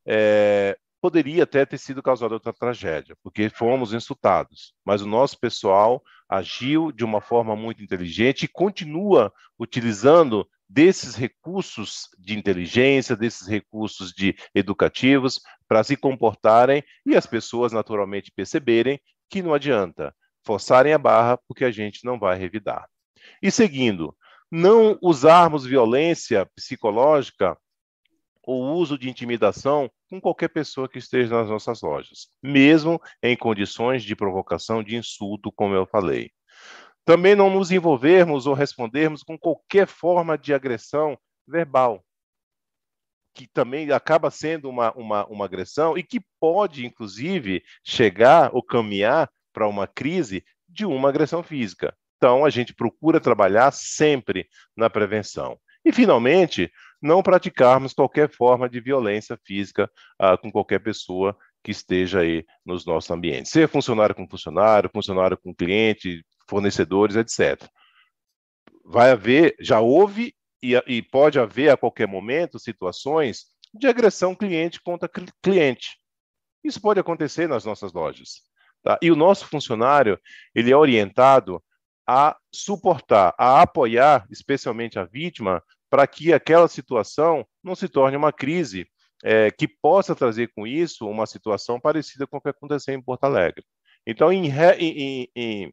é, poderia até ter sido causada outra tragédia, porque fomos insultados. Mas o nosso pessoal agiu de uma forma muito inteligente e continua utilizando desses recursos de inteligência, desses recursos de educativos para se comportarem e as pessoas naturalmente perceberem que não adianta forçarem a barra porque a gente não vai revidar. E seguindo, não usarmos violência psicológica ou uso de intimidação com qualquer pessoa que esteja nas nossas lojas, mesmo em condições de provocação de insulto, como eu falei. Também não nos envolvermos ou respondermos com qualquer forma de agressão verbal, que também acaba sendo uma, uma, uma agressão e que pode, inclusive, chegar ou caminhar para uma crise de uma agressão física. Então, a gente procura trabalhar sempre na prevenção. E, finalmente, não praticarmos qualquer forma de violência física ah, com qualquer pessoa que esteja aí nos nossos ambientes. Seja funcionário com funcionário, funcionário com cliente, fornecedores, etc. Vai haver, já houve e, e pode haver a qualquer momento situações de agressão cliente contra cliente. Isso pode acontecer nas nossas lojas. Tá? E o nosso funcionário ele é orientado a suportar, a apoiar, especialmente a vítima, para que aquela situação não se torne uma crise é, que possa trazer com isso uma situação parecida com o que aconteceu em Porto Alegre. Então, em, em, em,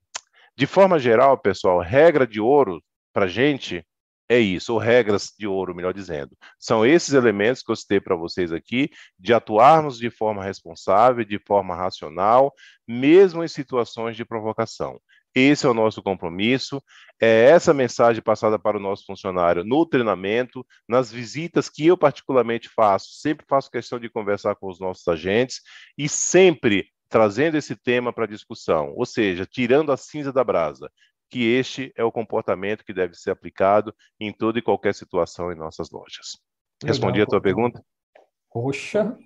de forma geral, pessoal, regra de ouro para gente é isso, ou regras de ouro, melhor dizendo. São esses elementos que eu citei para vocês aqui, de atuarmos de forma responsável, de forma racional, mesmo em situações de provocação. Esse é o nosso compromisso, é essa mensagem passada para o nosso funcionário no treinamento, nas visitas que eu particularmente faço, sempre faço questão de conversar com os nossos agentes e sempre trazendo esse tema para discussão, ou seja, tirando a cinza da brasa, que este é o comportamento que deve ser aplicado em toda e qualquer situação em nossas lojas. Respondi Legal, a tua pergunta? Poxa,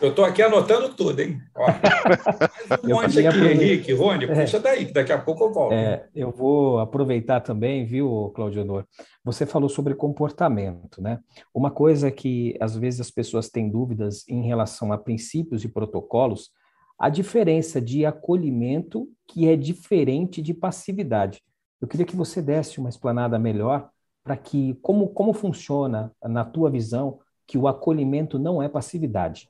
eu estou aqui anotando tudo, hein? Ó, mais um monte aqui, Henrique, Rony, é. puxa daí, que daqui a pouco eu volto. É, eu vou aproveitar também, viu, Claudio Honor? Você falou sobre comportamento, né? Uma coisa que às vezes as pessoas têm dúvidas em relação a princípios e protocolos a diferença de acolhimento que é diferente de passividade. Eu queria que você desse uma explanada melhor para que como como funciona na tua visão que o acolhimento não é passividade.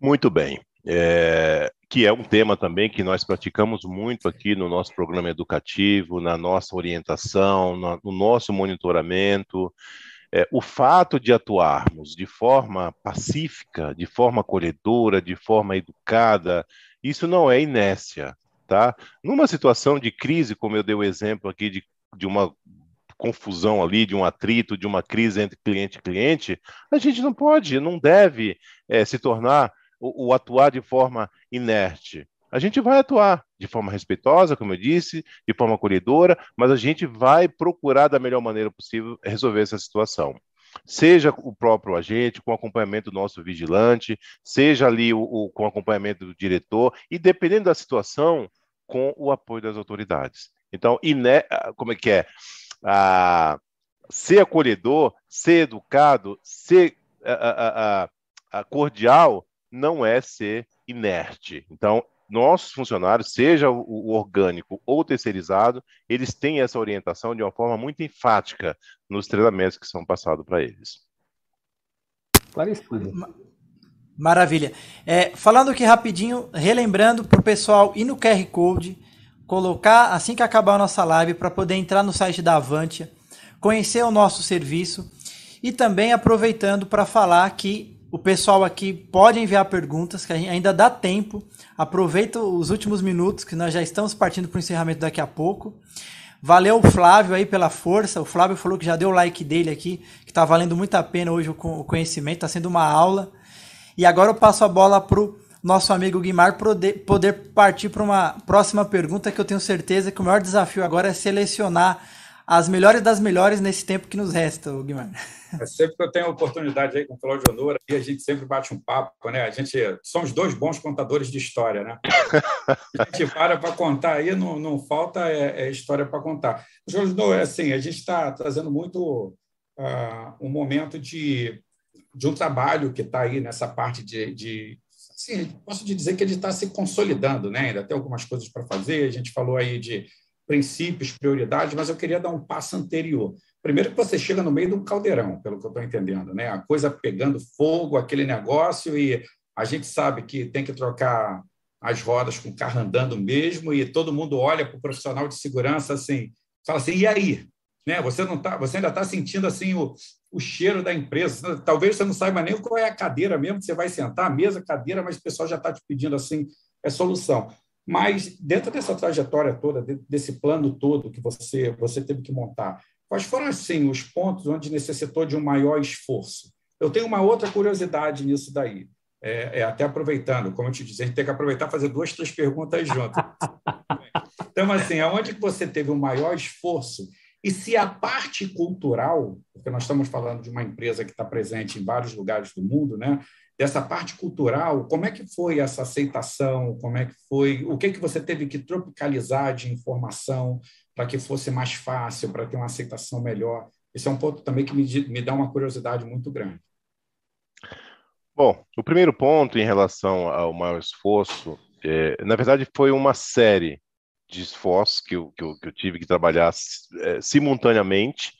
Muito bem. É, que é um tema também que nós praticamos muito aqui no nosso programa educativo, na nossa orientação, no nosso monitoramento. É, o fato de atuarmos de forma pacífica, de forma acolhedora, de forma educada, isso não é inércia, tá? Numa situação de crise, como eu dei o exemplo aqui de, de uma confusão ali, de um atrito, de uma crise entre cliente e cliente, a gente não pode, não deve é, se tornar o, o atuar de forma inerte. A gente vai atuar de forma respeitosa, como eu disse, de forma acolhedora, mas a gente vai procurar da melhor maneira possível resolver essa situação seja o próprio agente, com acompanhamento do nosso vigilante, seja ali o, o, com acompanhamento do diretor, e dependendo da situação, com o apoio das autoridades. Então, iné, como é que é? Ah, ser acolhedor, ser educado, ser ah, ah, cordial, não é ser inerte. Então, nossos funcionários, seja o, orgânico ou terceirizado, eles têm essa orientação de uma forma muito enfática nos treinamentos que são passados para eles. Esclarecido. Maravilha. É, falando aqui rapidinho, relembrando para o pessoal ir no QR Code, colocar assim que acabar a nossa live para poder entrar no site da Avantia, conhecer o nosso serviço e também aproveitando para falar que o pessoal aqui pode enviar perguntas, que ainda dá tempo. Aproveita os últimos minutos, que nós já estamos partindo para o encerramento daqui a pouco. Valeu Flávio aí pela força. O Flávio falou que já deu o like dele aqui, que está valendo muito a pena hoje o conhecimento, está sendo uma aula. E agora eu passo a bola para o nosso amigo Guimar poder partir para uma próxima pergunta, que eu tenho certeza que o maior desafio agora é selecionar as melhores das melhores nesse tempo que nos resta, Guilherme. É sempre que eu tenho oportunidade aí com o Cláudio Honora, e a gente sempre bate um papo, né? A gente somos dois bons contadores de história, né? A gente para para contar aí, não, não falta é, é história para contar. Júlio, é assim, a gente está trazendo muito uh, um momento de, de um trabalho que está aí nessa parte de, de assim, posso dizer que ele está se consolidando, né? Ainda tem algumas coisas para fazer. A gente falou aí de princípios, prioridades, mas eu queria dar um passo anterior. Primeiro que você chega no meio de um caldeirão, pelo que eu estou entendendo, né? A coisa pegando fogo, aquele negócio, e a gente sabe que tem que trocar as rodas com o carro andando mesmo, e todo mundo olha para o profissional de segurança assim, fala assim, e aí? Né? Você não tá, você ainda está sentindo assim o, o cheiro da empresa. Talvez você não saiba nem qual é a cadeira mesmo que você vai sentar, mesa, cadeira, mas o pessoal já está te pedindo assim, é solução. Mas dentro dessa trajetória toda, desse plano todo que você você teve que montar, quais foram assim os pontos onde necessitou de um maior esforço? Eu tenho uma outra curiosidade nisso daí. É, é, até aproveitando, como eu te disse, a gente tem que aproveitar e fazer duas, três perguntas juntas. então, assim, aonde que você teve o um maior esforço? E se a parte cultural, porque nós estamos falando de uma empresa que está presente em vários lugares do mundo, né? Dessa parte cultural, como é que foi essa aceitação? Como é que foi? O que que você teve que tropicalizar de informação para que fosse mais fácil, para ter uma aceitação melhor? Esse é um ponto também que me, me dá uma curiosidade muito grande. Bom, o primeiro ponto em relação ao maior esforço, é, na verdade, foi uma série de esforços que eu, que eu, que eu tive que trabalhar é, simultaneamente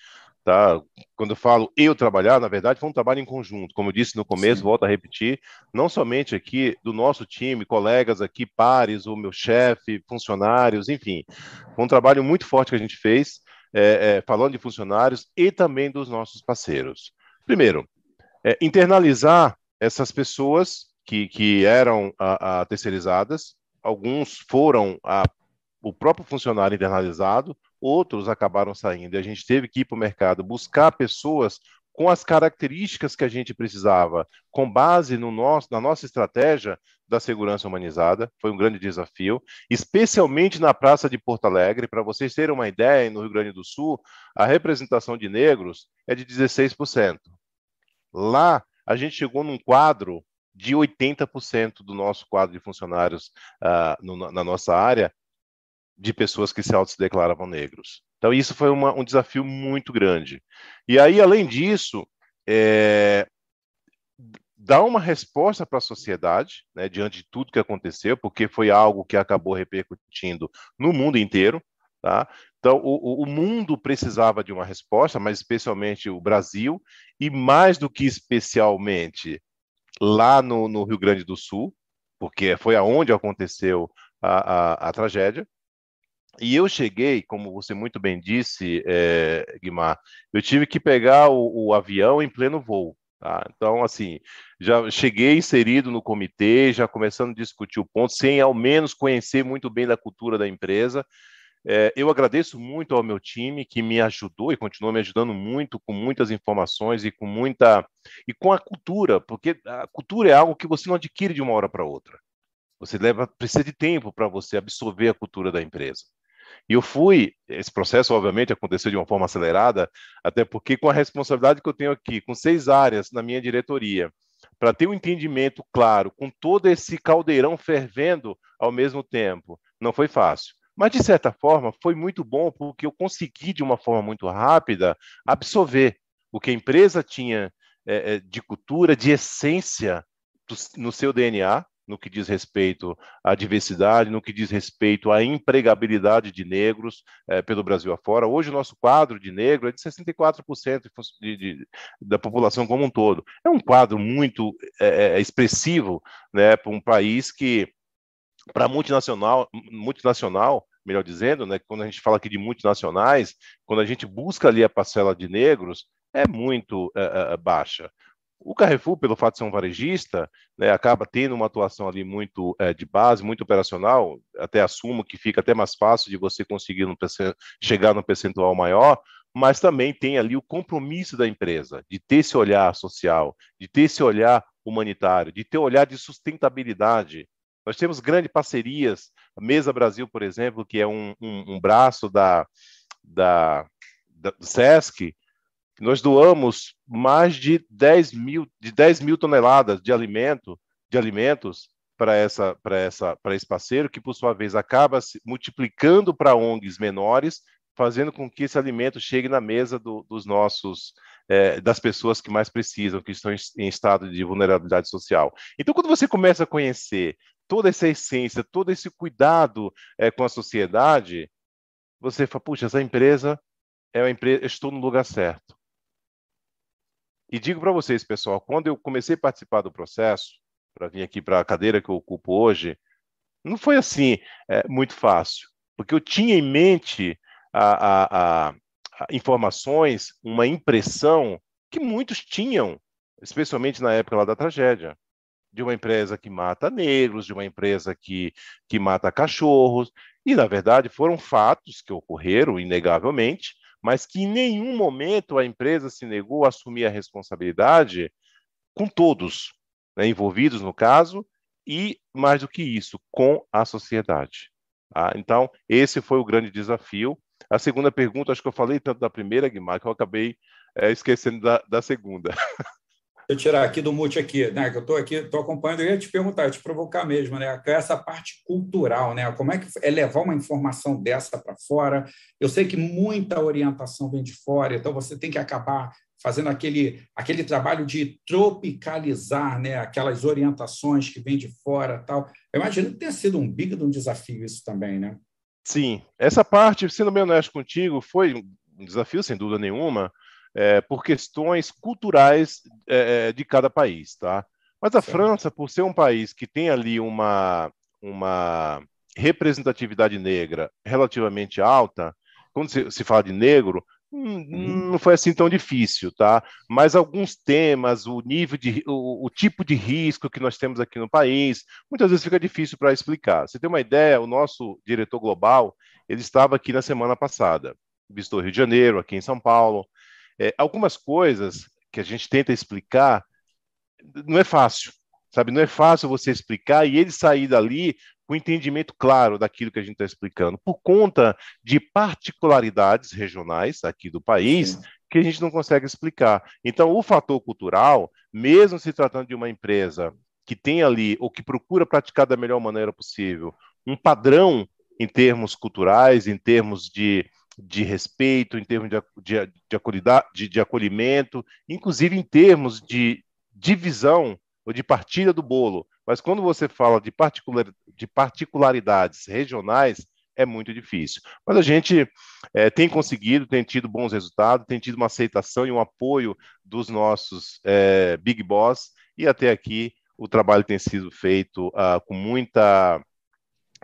Tá? Quando eu falo eu trabalhar, na verdade, foi um trabalho em conjunto. Como eu disse no começo, Sim. volto a repetir, não somente aqui do nosso time, colegas aqui, pares, o meu chefe, funcionários, enfim. Foi um trabalho muito forte que a gente fez, é, é, falando de funcionários e também dos nossos parceiros. Primeiro, é, internalizar essas pessoas que, que eram a, a terceirizadas, alguns foram a, o próprio funcionário internalizado, outros acabaram saindo. E a gente teve que ir para o mercado buscar pessoas com as características que a gente precisava, com base no nosso, na nossa estratégia da segurança humanizada. Foi um grande desafio, especialmente na Praça de Porto Alegre. Para vocês terem uma ideia, no Rio Grande do Sul, a representação de negros é de 16%. Lá, a gente chegou num quadro de 80% do nosso quadro de funcionários uh, no, na nossa área de pessoas que se autodeclaravam negros. Então, isso foi uma, um desafio muito grande. E aí, além disso, é, dar uma resposta para a sociedade, né, diante de tudo que aconteceu, porque foi algo que acabou repercutindo no mundo inteiro. Tá? Então, o, o mundo precisava de uma resposta, mas especialmente o Brasil, e mais do que especialmente lá no, no Rio Grande do Sul, porque foi aonde aconteceu a, a, a tragédia. E eu cheguei, como você muito bem disse, é, Guimar, eu tive que pegar o, o avião em pleno voo. Tá? Então, assim, já cheguei inserido no comitê, já começando a discutir o ponto, sem ao menos conhecer muito bem da cultura da empresa. é, eu agradeço muito ao meu time que me ajudou e continua me ajudando muito com muitas informações e com muita e com a cultura, porque a cultura é algo que você não adquire de uma hora para outra. Você leva precisa de tempo para você absorver a cultura da empresa. E eu fui, esse processo obviamente aconteceu de uma forma acelerada, até porque com a responsabilidade que eu tenho aqui, com seis áreas na minha diretoria, para ter um entendimento claro, com todo esse caldeirão fervendo ao mesmo tempo, não foi fácil. Mas, de certa forma, foi muito bom porque eu consegui, de uma forma muito rápida, absorver o que a empresa tinha é, de cultura, de essência do, no seu DNA, no que diz respeito à diversidade, no que diz respeito à empregabilidade de negros é, pelo Brasil afora. Hoje, o nosso quadro de negro é de 64% de, de, da população como um todo. É um quadro muito é, expressivo né, para um país que, para multinacional, multinacional, melhor dizendo, né, quando a gente fala aqui de multinacionais, quando a gente busca ali a parcela de negros, é muito é, é, baixa. O Carrefour, pelo fato de ser um varejista, né, acaba tendo uma atuação ali muito é, de base, muito operacional, até assumo que fica até mais fácil de você conseguir no chegar no percentual maior, mas também tem ali o compromisso da empresa, de ter esse olhar social, de ter esse olhar humanitário, de ter olhar de sustentabilidade. Nós temos grandes parcerias, a Mesa Brasil, por exemplo, que é um, um, um braço da, da, da, do SESC, nós doamos mais de 10 mil, de 10 mil toneladas de alimento, de alimentos para essa, para essa, para esse parceiro, que por sua vez acaba se multiplicando para ONGs menores, fazendo com que esse alimento chegue na mesa do, dos nossos, é, das pessoas que mais precisam, que estão em, estado de vulnerabilidade social. Então, quando você começa a conhecer toda essa essência, todo esse cuidado é, com a sociedade, você fala, puxa, essa empresa é uma empresa, estou no lugar certo. E digo para vocês, pessoal, quando eu comecei a participar do processo, para vir aqui para a cadeira que eu ocupo hoje, não foi assim é, muito fácil, porque eu tinha em mente a, a, a, informações, uma impressão que muitos tinham, especialmente na época lá da tragédia. De uma empresa que mata negros, de uma empresa que, que mata cachorros, e na verdade foram fatos que ocorreram, inegavelmente, mas que em nenhum momento a empresa se negou a assumir a responsabilidade com todos né, envolvidos no caso, e mais do que isso, com a sociedade. Tá? Então, esse foi o grande desafio. A segunda pergunta, acho que eu falei tanto da primeira, Guimar, que eu acabei é, esquecendo da, da segunda. eu tirar aqui do mute aqui, né? Que eu estou aqui, estou acompanhando, eu ia te perguntar, te provocar mesmo, né? Essa parte cultural, né? Como é que é levar uma informação dessa para fora? Eu sei que muita orientação vem de fora, então você tem que acabar fazendo aquele, aquele trabalho de tropicalizar né, aquelas orientações que vêm de fora tal. Eu imagino que tenha sido um big de um desafio isso também, né? Sim, essa parte, sendo bem honesto contigo, foi um desafio, sem dúvida nenhuma, é, por questões culturais é, é, de cada país, tá? Mas a França, por ser um país que tem ali uma, uma representatividade negra relativamente alta, quando se, se fala de negro, hum, uhum. não foi assim tão difícil, tá? Mas alguns temas, o nível de, o, o, tipo de risco que nós temos aqui no país, muitas vezes fica difícil para explicar. Você tem uma ideia? O nosso diretor global, ele estava aqui na semana passada, visitou Rio de Janeiro, aqui em São Paulo, é, algumas coisas que a gente tenta explicar não é fácil, sabe? Não é fácil você explicar e ele sair dali com entendimento claro daquilo que a gente está explicando, por conta de particularidades regionais aqui do país Sim. que a gente não consegue explicar. Então, o fator cultural, mesmo se tratando de uma empresa que tem ali, ou que procura praticar da melhor maneira possível, um padrão em termos culturais, em termos de de respeito, em termos de, de, de, de acolhimento, inclusive em termos de divisão ou de partilha do bolo. Mas quando você fala de, particular, de particularidades regionais, é muito difícil. Mas a gente é, tem conseguido, tem tido bons resultados, tem tido uma aceitação e um apoio dos nossos é, Big Boss, e até aqui o trabalho tem sido feito uh, com muita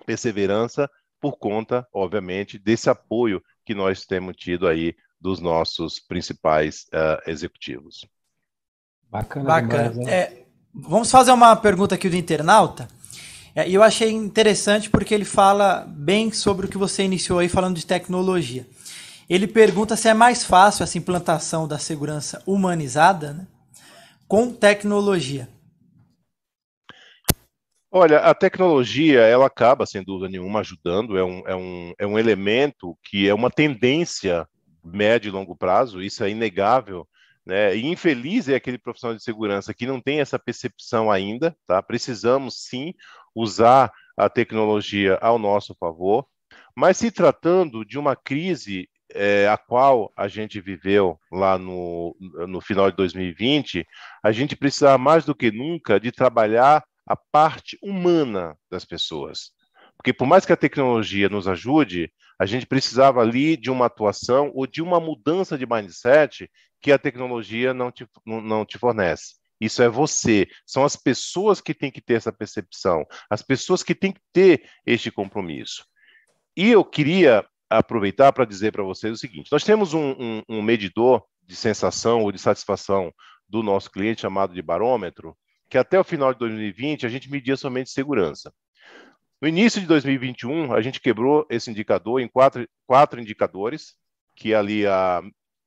perseverança, por conta, obviamente, desse apoio que nós temos tido aí dos nossos principais uh, executivos. Bacana. Bacana. Demais, é, vamos fazer uma pergunta aqui do internauta. É, e eu achei interessante porque ele fala bem sobre o que você iniciou aí falando de tecnologia. Ele pergunta se é mais fácil essa implantação da segurança humanizada né, com tecnologia. Olha, a tecnologia, ela acaba, sem dúvida nenhuma, ajudando, é um, é um, é um elemento que é uma tendência médio e longo prazo, isso é inegável, né? E infeliz é aquele profissional de segurança que não tem essa percepção ainda, tá? Precisamos sim usar a tecnologia ao nosso favor, mas se tratando de uma crise é, a qual a gente viveu lá no, no final de 2020, a gente precisa mais do que nunca de trabalhar a parte humana das pessoas. Porque por mais que a tecnologia nos ajude, a gente precisava ali de uma atuação ou de uma mudança de mindset que a tecnologia não te, não te fornece. Isso é você. São as pessoas que têm que ter essa percepção, as pessoas que têm que ter este compromisso. E eu queria aproveitar para dizer para vocês o seguinte: nós temos um, um, um medidor de sensação ou de satisfação do nosso cliente chamado de barômetro, que até o final de 2020 a gente media somente segurança. No início de 2021, a gente quebrou esse indicador em quatro, quatro indicadores, que é ali a,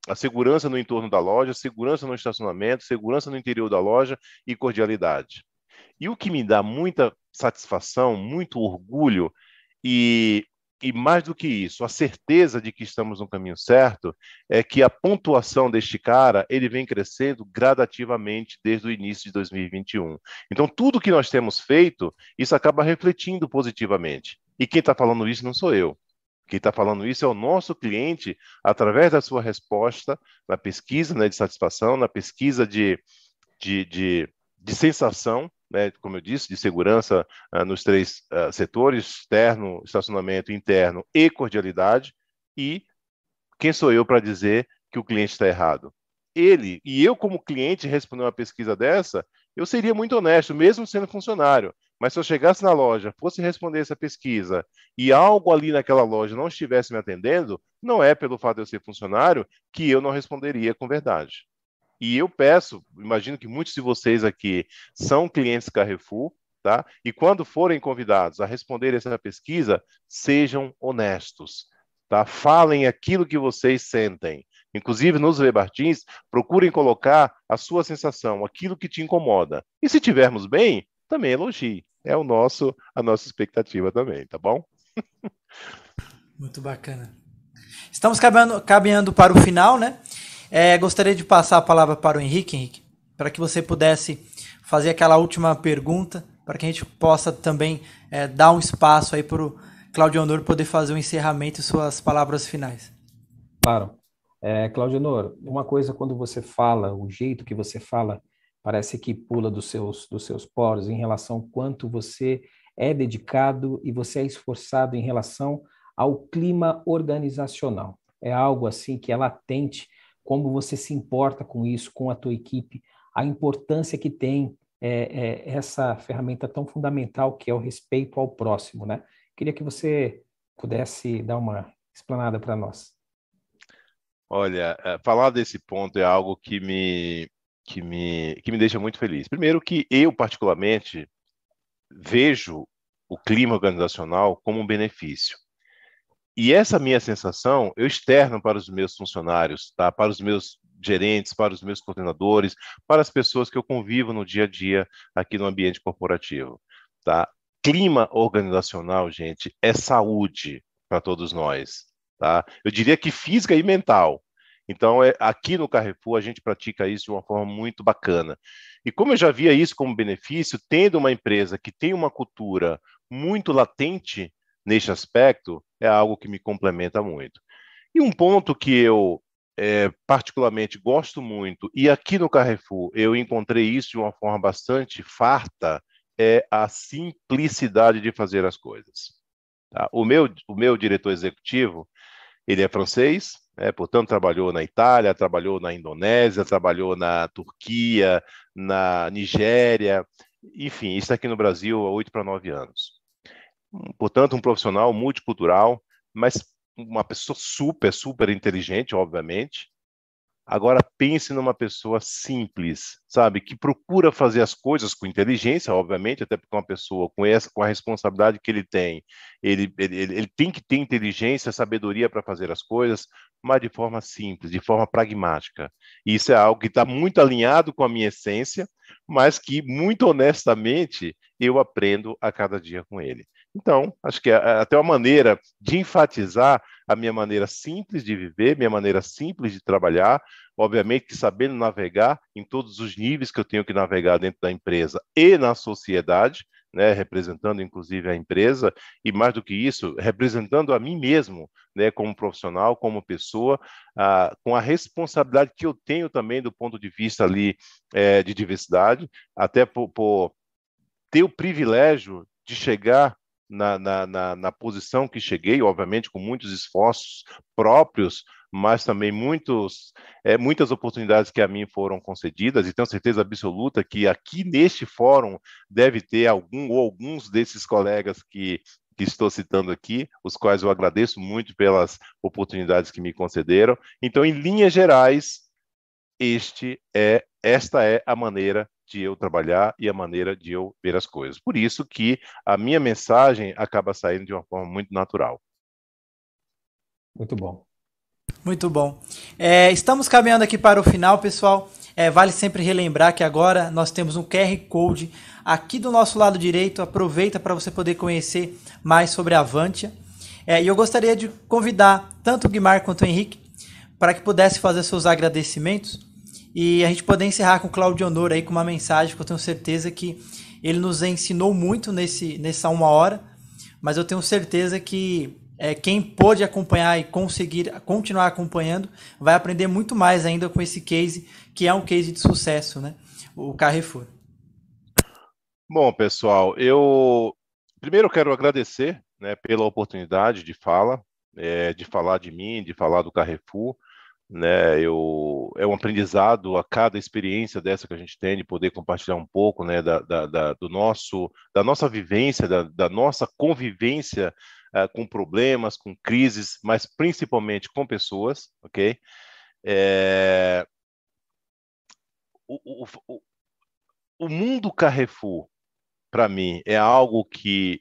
a segurança no entorno da loja, segurança no estacionamento, segurança no interior da loja e cordialidade. E o que me dá muita satisfação, muito orgulho e e mais do que isso, a certeza de que estamos no caminho certo é que a pontuação deste cara ele vem crescendo gradativamente desde o início de 2021. Então, tudo que nós temos feito, isso acaba refletindo positivamente. E quem está falando isso não sou eu. Quem está falando isso é o nosso cliente, através da sua resposta na pesquisa né, de satisfação, na pesquisa de, de, de, de sensação né, como eu disse, de segurança uh, nos três uh, setores, externo, estacionamento interno e cordialidade, e quem sou eu para dizer que o cliente está errado? Ele, e eu como cliente responder uma pesquisa dessa, eu seria muito honesto, mesmo sendo funcionário, mas se eu chegasse na loja, fosse responder essa pesquisa e algo ali naquela loja não estivesse me atendendo, não é pelo fato de eu ser funcionário que eu não responderia com verdade. E eu peço, imagino que muitos de vocês aqui são clientes Carrefour, tá? E quando forem convidados a responder essa pesquisa, sejam honestos, tá? Falem aquilo que vocês sentem. Inclusive nos Lebartins, procurem colocar a sua sensação, aquilo que te incomoda. E se tivermos bem, também elogie. É o nosso a nossa expectativa também, tá bom? Muito bacana. Estamos caminhando, caminhando para o final, né? É, gostaria de passar a palavra para o Henrique, Henrique, para que você pudesse fazer aquela última pergunta, para que a gente possa também é, dar um espaço aí para o Claudio Honor poder fazer o um encerramento e suas palavras finais. Claro. É, Claudio Honor, uma coisa quando você fala, o jeito que você fala, parece que pula dos seus, dos seus poros em relação ao quanto você é dedicado e você é esforçado em relação ao clima organizacional. É algo assim que é latente como você se importa com isso, com a tua equipe, a importância que tem é, é, essa ferramenta tão fundamental que é o respeito ao próximo, né? Queria que você pudesse dar uma explanada para nós. Olha, é, falar desse ponto é algo que me, que me, que me deixa muito feliz. Primeiro que eu, particularmente, vejo o clima organizacional como um benefício. E essa minha sensação eu externo para os meus funcionários, tá? para os meus gerentes, para os meus coordenadores, para as pessoas que eu convivo no dia a dia aqui no ambiente corporativo. Tá? Clima organizacional, gente, é saúde para todos nós. Tá? Eu diria que física e mental. Então, é, aqui no Carrefour, a gente pratica isso de uma forma muito bacana. E como eu já via isso como benefício, tendo uma empresa que tem uma cultura muito latente neste aspecto, é algo que me complementa muito. E um ponto que eu é, particularmente gosto muito, e aqui no Carrefour eu encontrei isso de uma forma bastante farta, é a simplicidade de fazer as coisas. Tá? O, meu, o meu diretor executivo, ele é francês, é, portanto, trabalhou na Itália, trabalhou na Indonésia, trabalhou na Turquia, na Nigéria, enfim, isso aqui no Brasil há oito para nove anos portanto, um profissional multicultural, mas uma pessoa super, super inteligente, obviamente. Agora pense numa pessoa simples, sabe, que procura fazer as coisas com inteligência, obviamente, até porque uma pessoa com essa, com a responsabilidade que ele tem, ele, ele, ele tem que ter inteligência, sabedoria para fazer as coisas, mas de forma simples, de forma pragmática. E isso é algo que está muito alinhado com a minha essência, mas que muito honestamente eu aprendo a cada dia com ele. Então, acho que é, até uma maneira de enfatizar a minha maneira simples de viver, minha maneira simples de trabalhar, obviamente que sabendo navegar em todos os níveis que eu tenho que navegar dentro da empresa e na sociedade, né, representando inclusive a empresa, e mais do que isso, representando a mim mesmo, né, como profissional, como pessoa, ah, com a responsabilidade que eu tenho também do ponto de vista ali é, de diversidade, até por, por ter o privilégio de chegar na, na, na, na, posição que cheguei, obviamente com muitos esforços próprios, mas também muitos, é, muitas oportunidades que a mim foram concedidas, e tenho certeza absoluta que aqui neste fórum deve ter algum ou alguns desses colegas que, que estou citando aqui, os quais eu agradeço muito pelas oportunidades que me concederam. Então, em linhas gerais, este é esta é a maneira de eu trabalhar e a maneira de eu ver as coisas. Por isso que a minha mensagem acaba saindo de uma forma muito natural. Muito bom. Muito bom. É, estamos caminhando aqui para o final, pessoal. É, vale sempre relembrar que agora nós temos um QR Code aqui do nosso lado direito. Aproveita para você poder conhecer mais sobre a Avantia. É, e eu gostaria de convidar tanto o Guimar quanto o Henrique para que pudesse fazer seus agradecimentos e a gente poder encerrar com o Claudio Honor aí com uma mensagem que eu tenho certeza que ele nos ensinou muito nesse, nessa uma hora, mas eu tenho certeza que é, quem pôde acompanhar e conseguir continuar acompanhando vai aprender muito mais ainda com esse case, que é um case de sucesso, né? O Carrefour. Bom, pessoal, eu primeiro quero agradecer né, pela oportunidade de fala, é, de falar de mim, de falar do Carrefour né? Eu é um aprendizado a cada experiência dessa que a gente tem de poder compartilhar um pouco, né, da, da, da do nosso da nossa vivência, da, da nossa convivência uh, com problemas, com crises, mas principalmente com pessoas, ok? É... O, o, o, mundo Carrefour, para mim, é algo que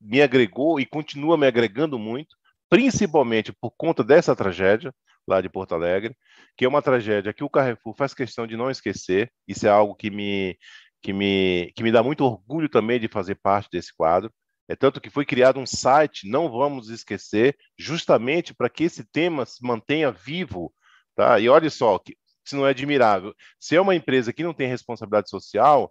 me agregou e continua me agregando muito, principalmente por conta dessa tragédia lá de Porto Alegre, que é uma tragédia que o Carrefour faz questão de não esquecer. Isso é algo que me, que me, que me dá muito orgulho também de fazer parte desse quadro. É tanto que foi criado um site, não vamos esquecer, justamente para que esse tema se mantenha vivo. Tá? E olha só, se não é admirável, se é uma empresa que não tem responsabilidade social,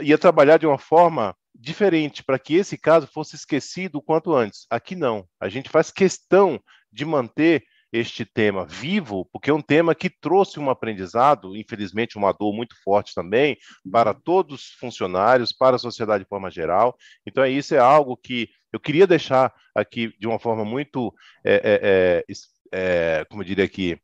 ia trabalhar de uma forma diferente para que esse caso fosse esquecido o quanto antes. Aqui não. A gente faz questão de manter este tema vivo, porque é um tema que trouxe um aprendizado, infelizmente uma dor muito forte também, para todos os funcionários, para a sociedade de forma geral. Então, isso é algo que eu queria deixar aqui de uma forma muito, é, é, é, como eu diria aqui,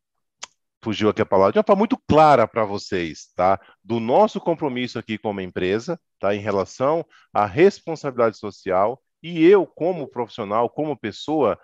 fugiu aqui a palavra, de uma forma muito clara para vocês, tá? Do nosso compromisso aqui como empresa, tá? Em relação à responsabilidade social e eu, como profissional, como pessoa,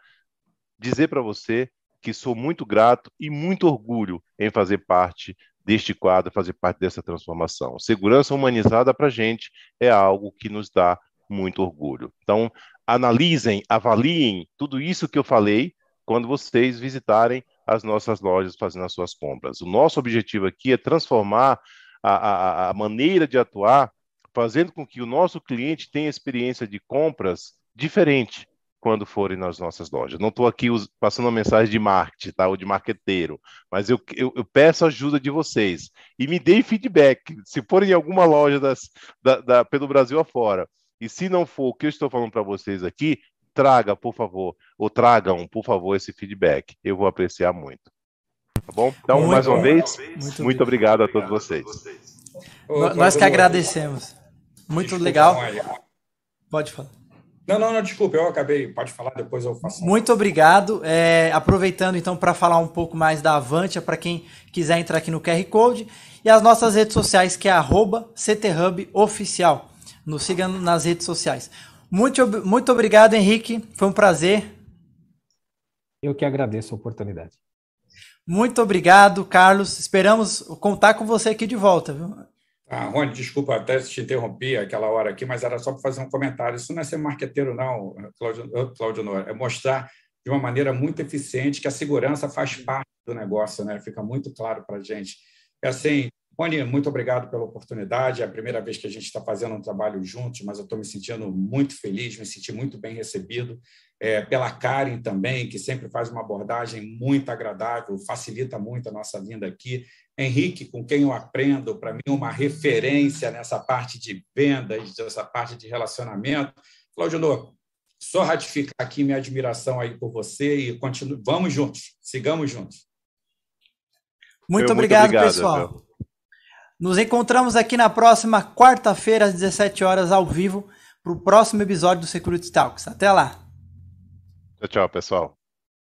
dizer para você que sou muito grato e muito orgulho em fazer parte deste quadro, fazer parte dessa transformação. Segurança humanizada para a gente é algo que nos dá muito orgulho. Então, analisem, avaliem tudo isso que eu falei quando vocês visitarem as nossas lojas fazendo as suas compras. O nosso objetivo aqui é transformar a, a, a maneira de atuar, fazendo com que o nosso cliente tenha experiência de compras diferente, quando forem nas nossas lojas. Não estou aqui passando uma mensagem de marketing, tá? ou de marqueteiro, mas eu, eu, eu, peço ajuda de vocês. E me deem feedback. Se forem em alguma loja das, da, da, pelo Brasil afora, e se não for o que eu estou falando para vocês aqui, traga, por favor, ou tragam, por favor, esse feedback. Eu vou apreciar muito. Tá bom? Então, muito mais uma bom. vez, muito, muito obrigado a todos vocês. Nós que agradecemos. Muito legal. Pode falar. Não, não, não, desculpa, eu acabei. Pode falar, depois eu faço. Muito obrigado. É, aproveitando então para falar um pouco mais da Avantia, para quem quiser entrar aqui no QR Code, e as nossas redes sociais, que é CTHubOficial. Nos siga nas redes sociais. Muito, muito obrigado, Henrique. Foi um prazer. Eu que agradeço a oportunidade. Muito obrigado, Carlos. Esperamos contar com você aqui de volta, viu? Ah, Rony, desculpa até te interromper aquela hora aqui, mas era só para fazer um comentário. Isso não é ser marqueteiro, não, Claudio, Claudio Nora. É mostrar de uma maneira muito eficiente que a segurança faz parte do negócio, né? Fica muito claro para a gente. É assim, Rony, muito obrigado pela oportunidade. É a primeira vez que a gente está fazendo um trabalho juntos, mas eu estou me sentindo muito feliz, me senti muito bem recebido. É, pela Karen também, que sempre faz uma abordagem muito agradável, facilita muito a nossa vinda aqui. Henrique, com quem eu aprendo, para mim, uma referência nessa parte de vendas, nessa parte de relacionamento. Cláudio Nô, só ratificar aqui minha admiração aí por você e continue. Vamos juntos, sigamos juntos. Muito, obrigado, muito obrigado, pessoal. Meu. Nos encontramos aqui na próxima quarta-feira, às 17 horas, ao vivo, para o próximo episódio do Security Talks. Até lá. Tchau, tchau, pessoal.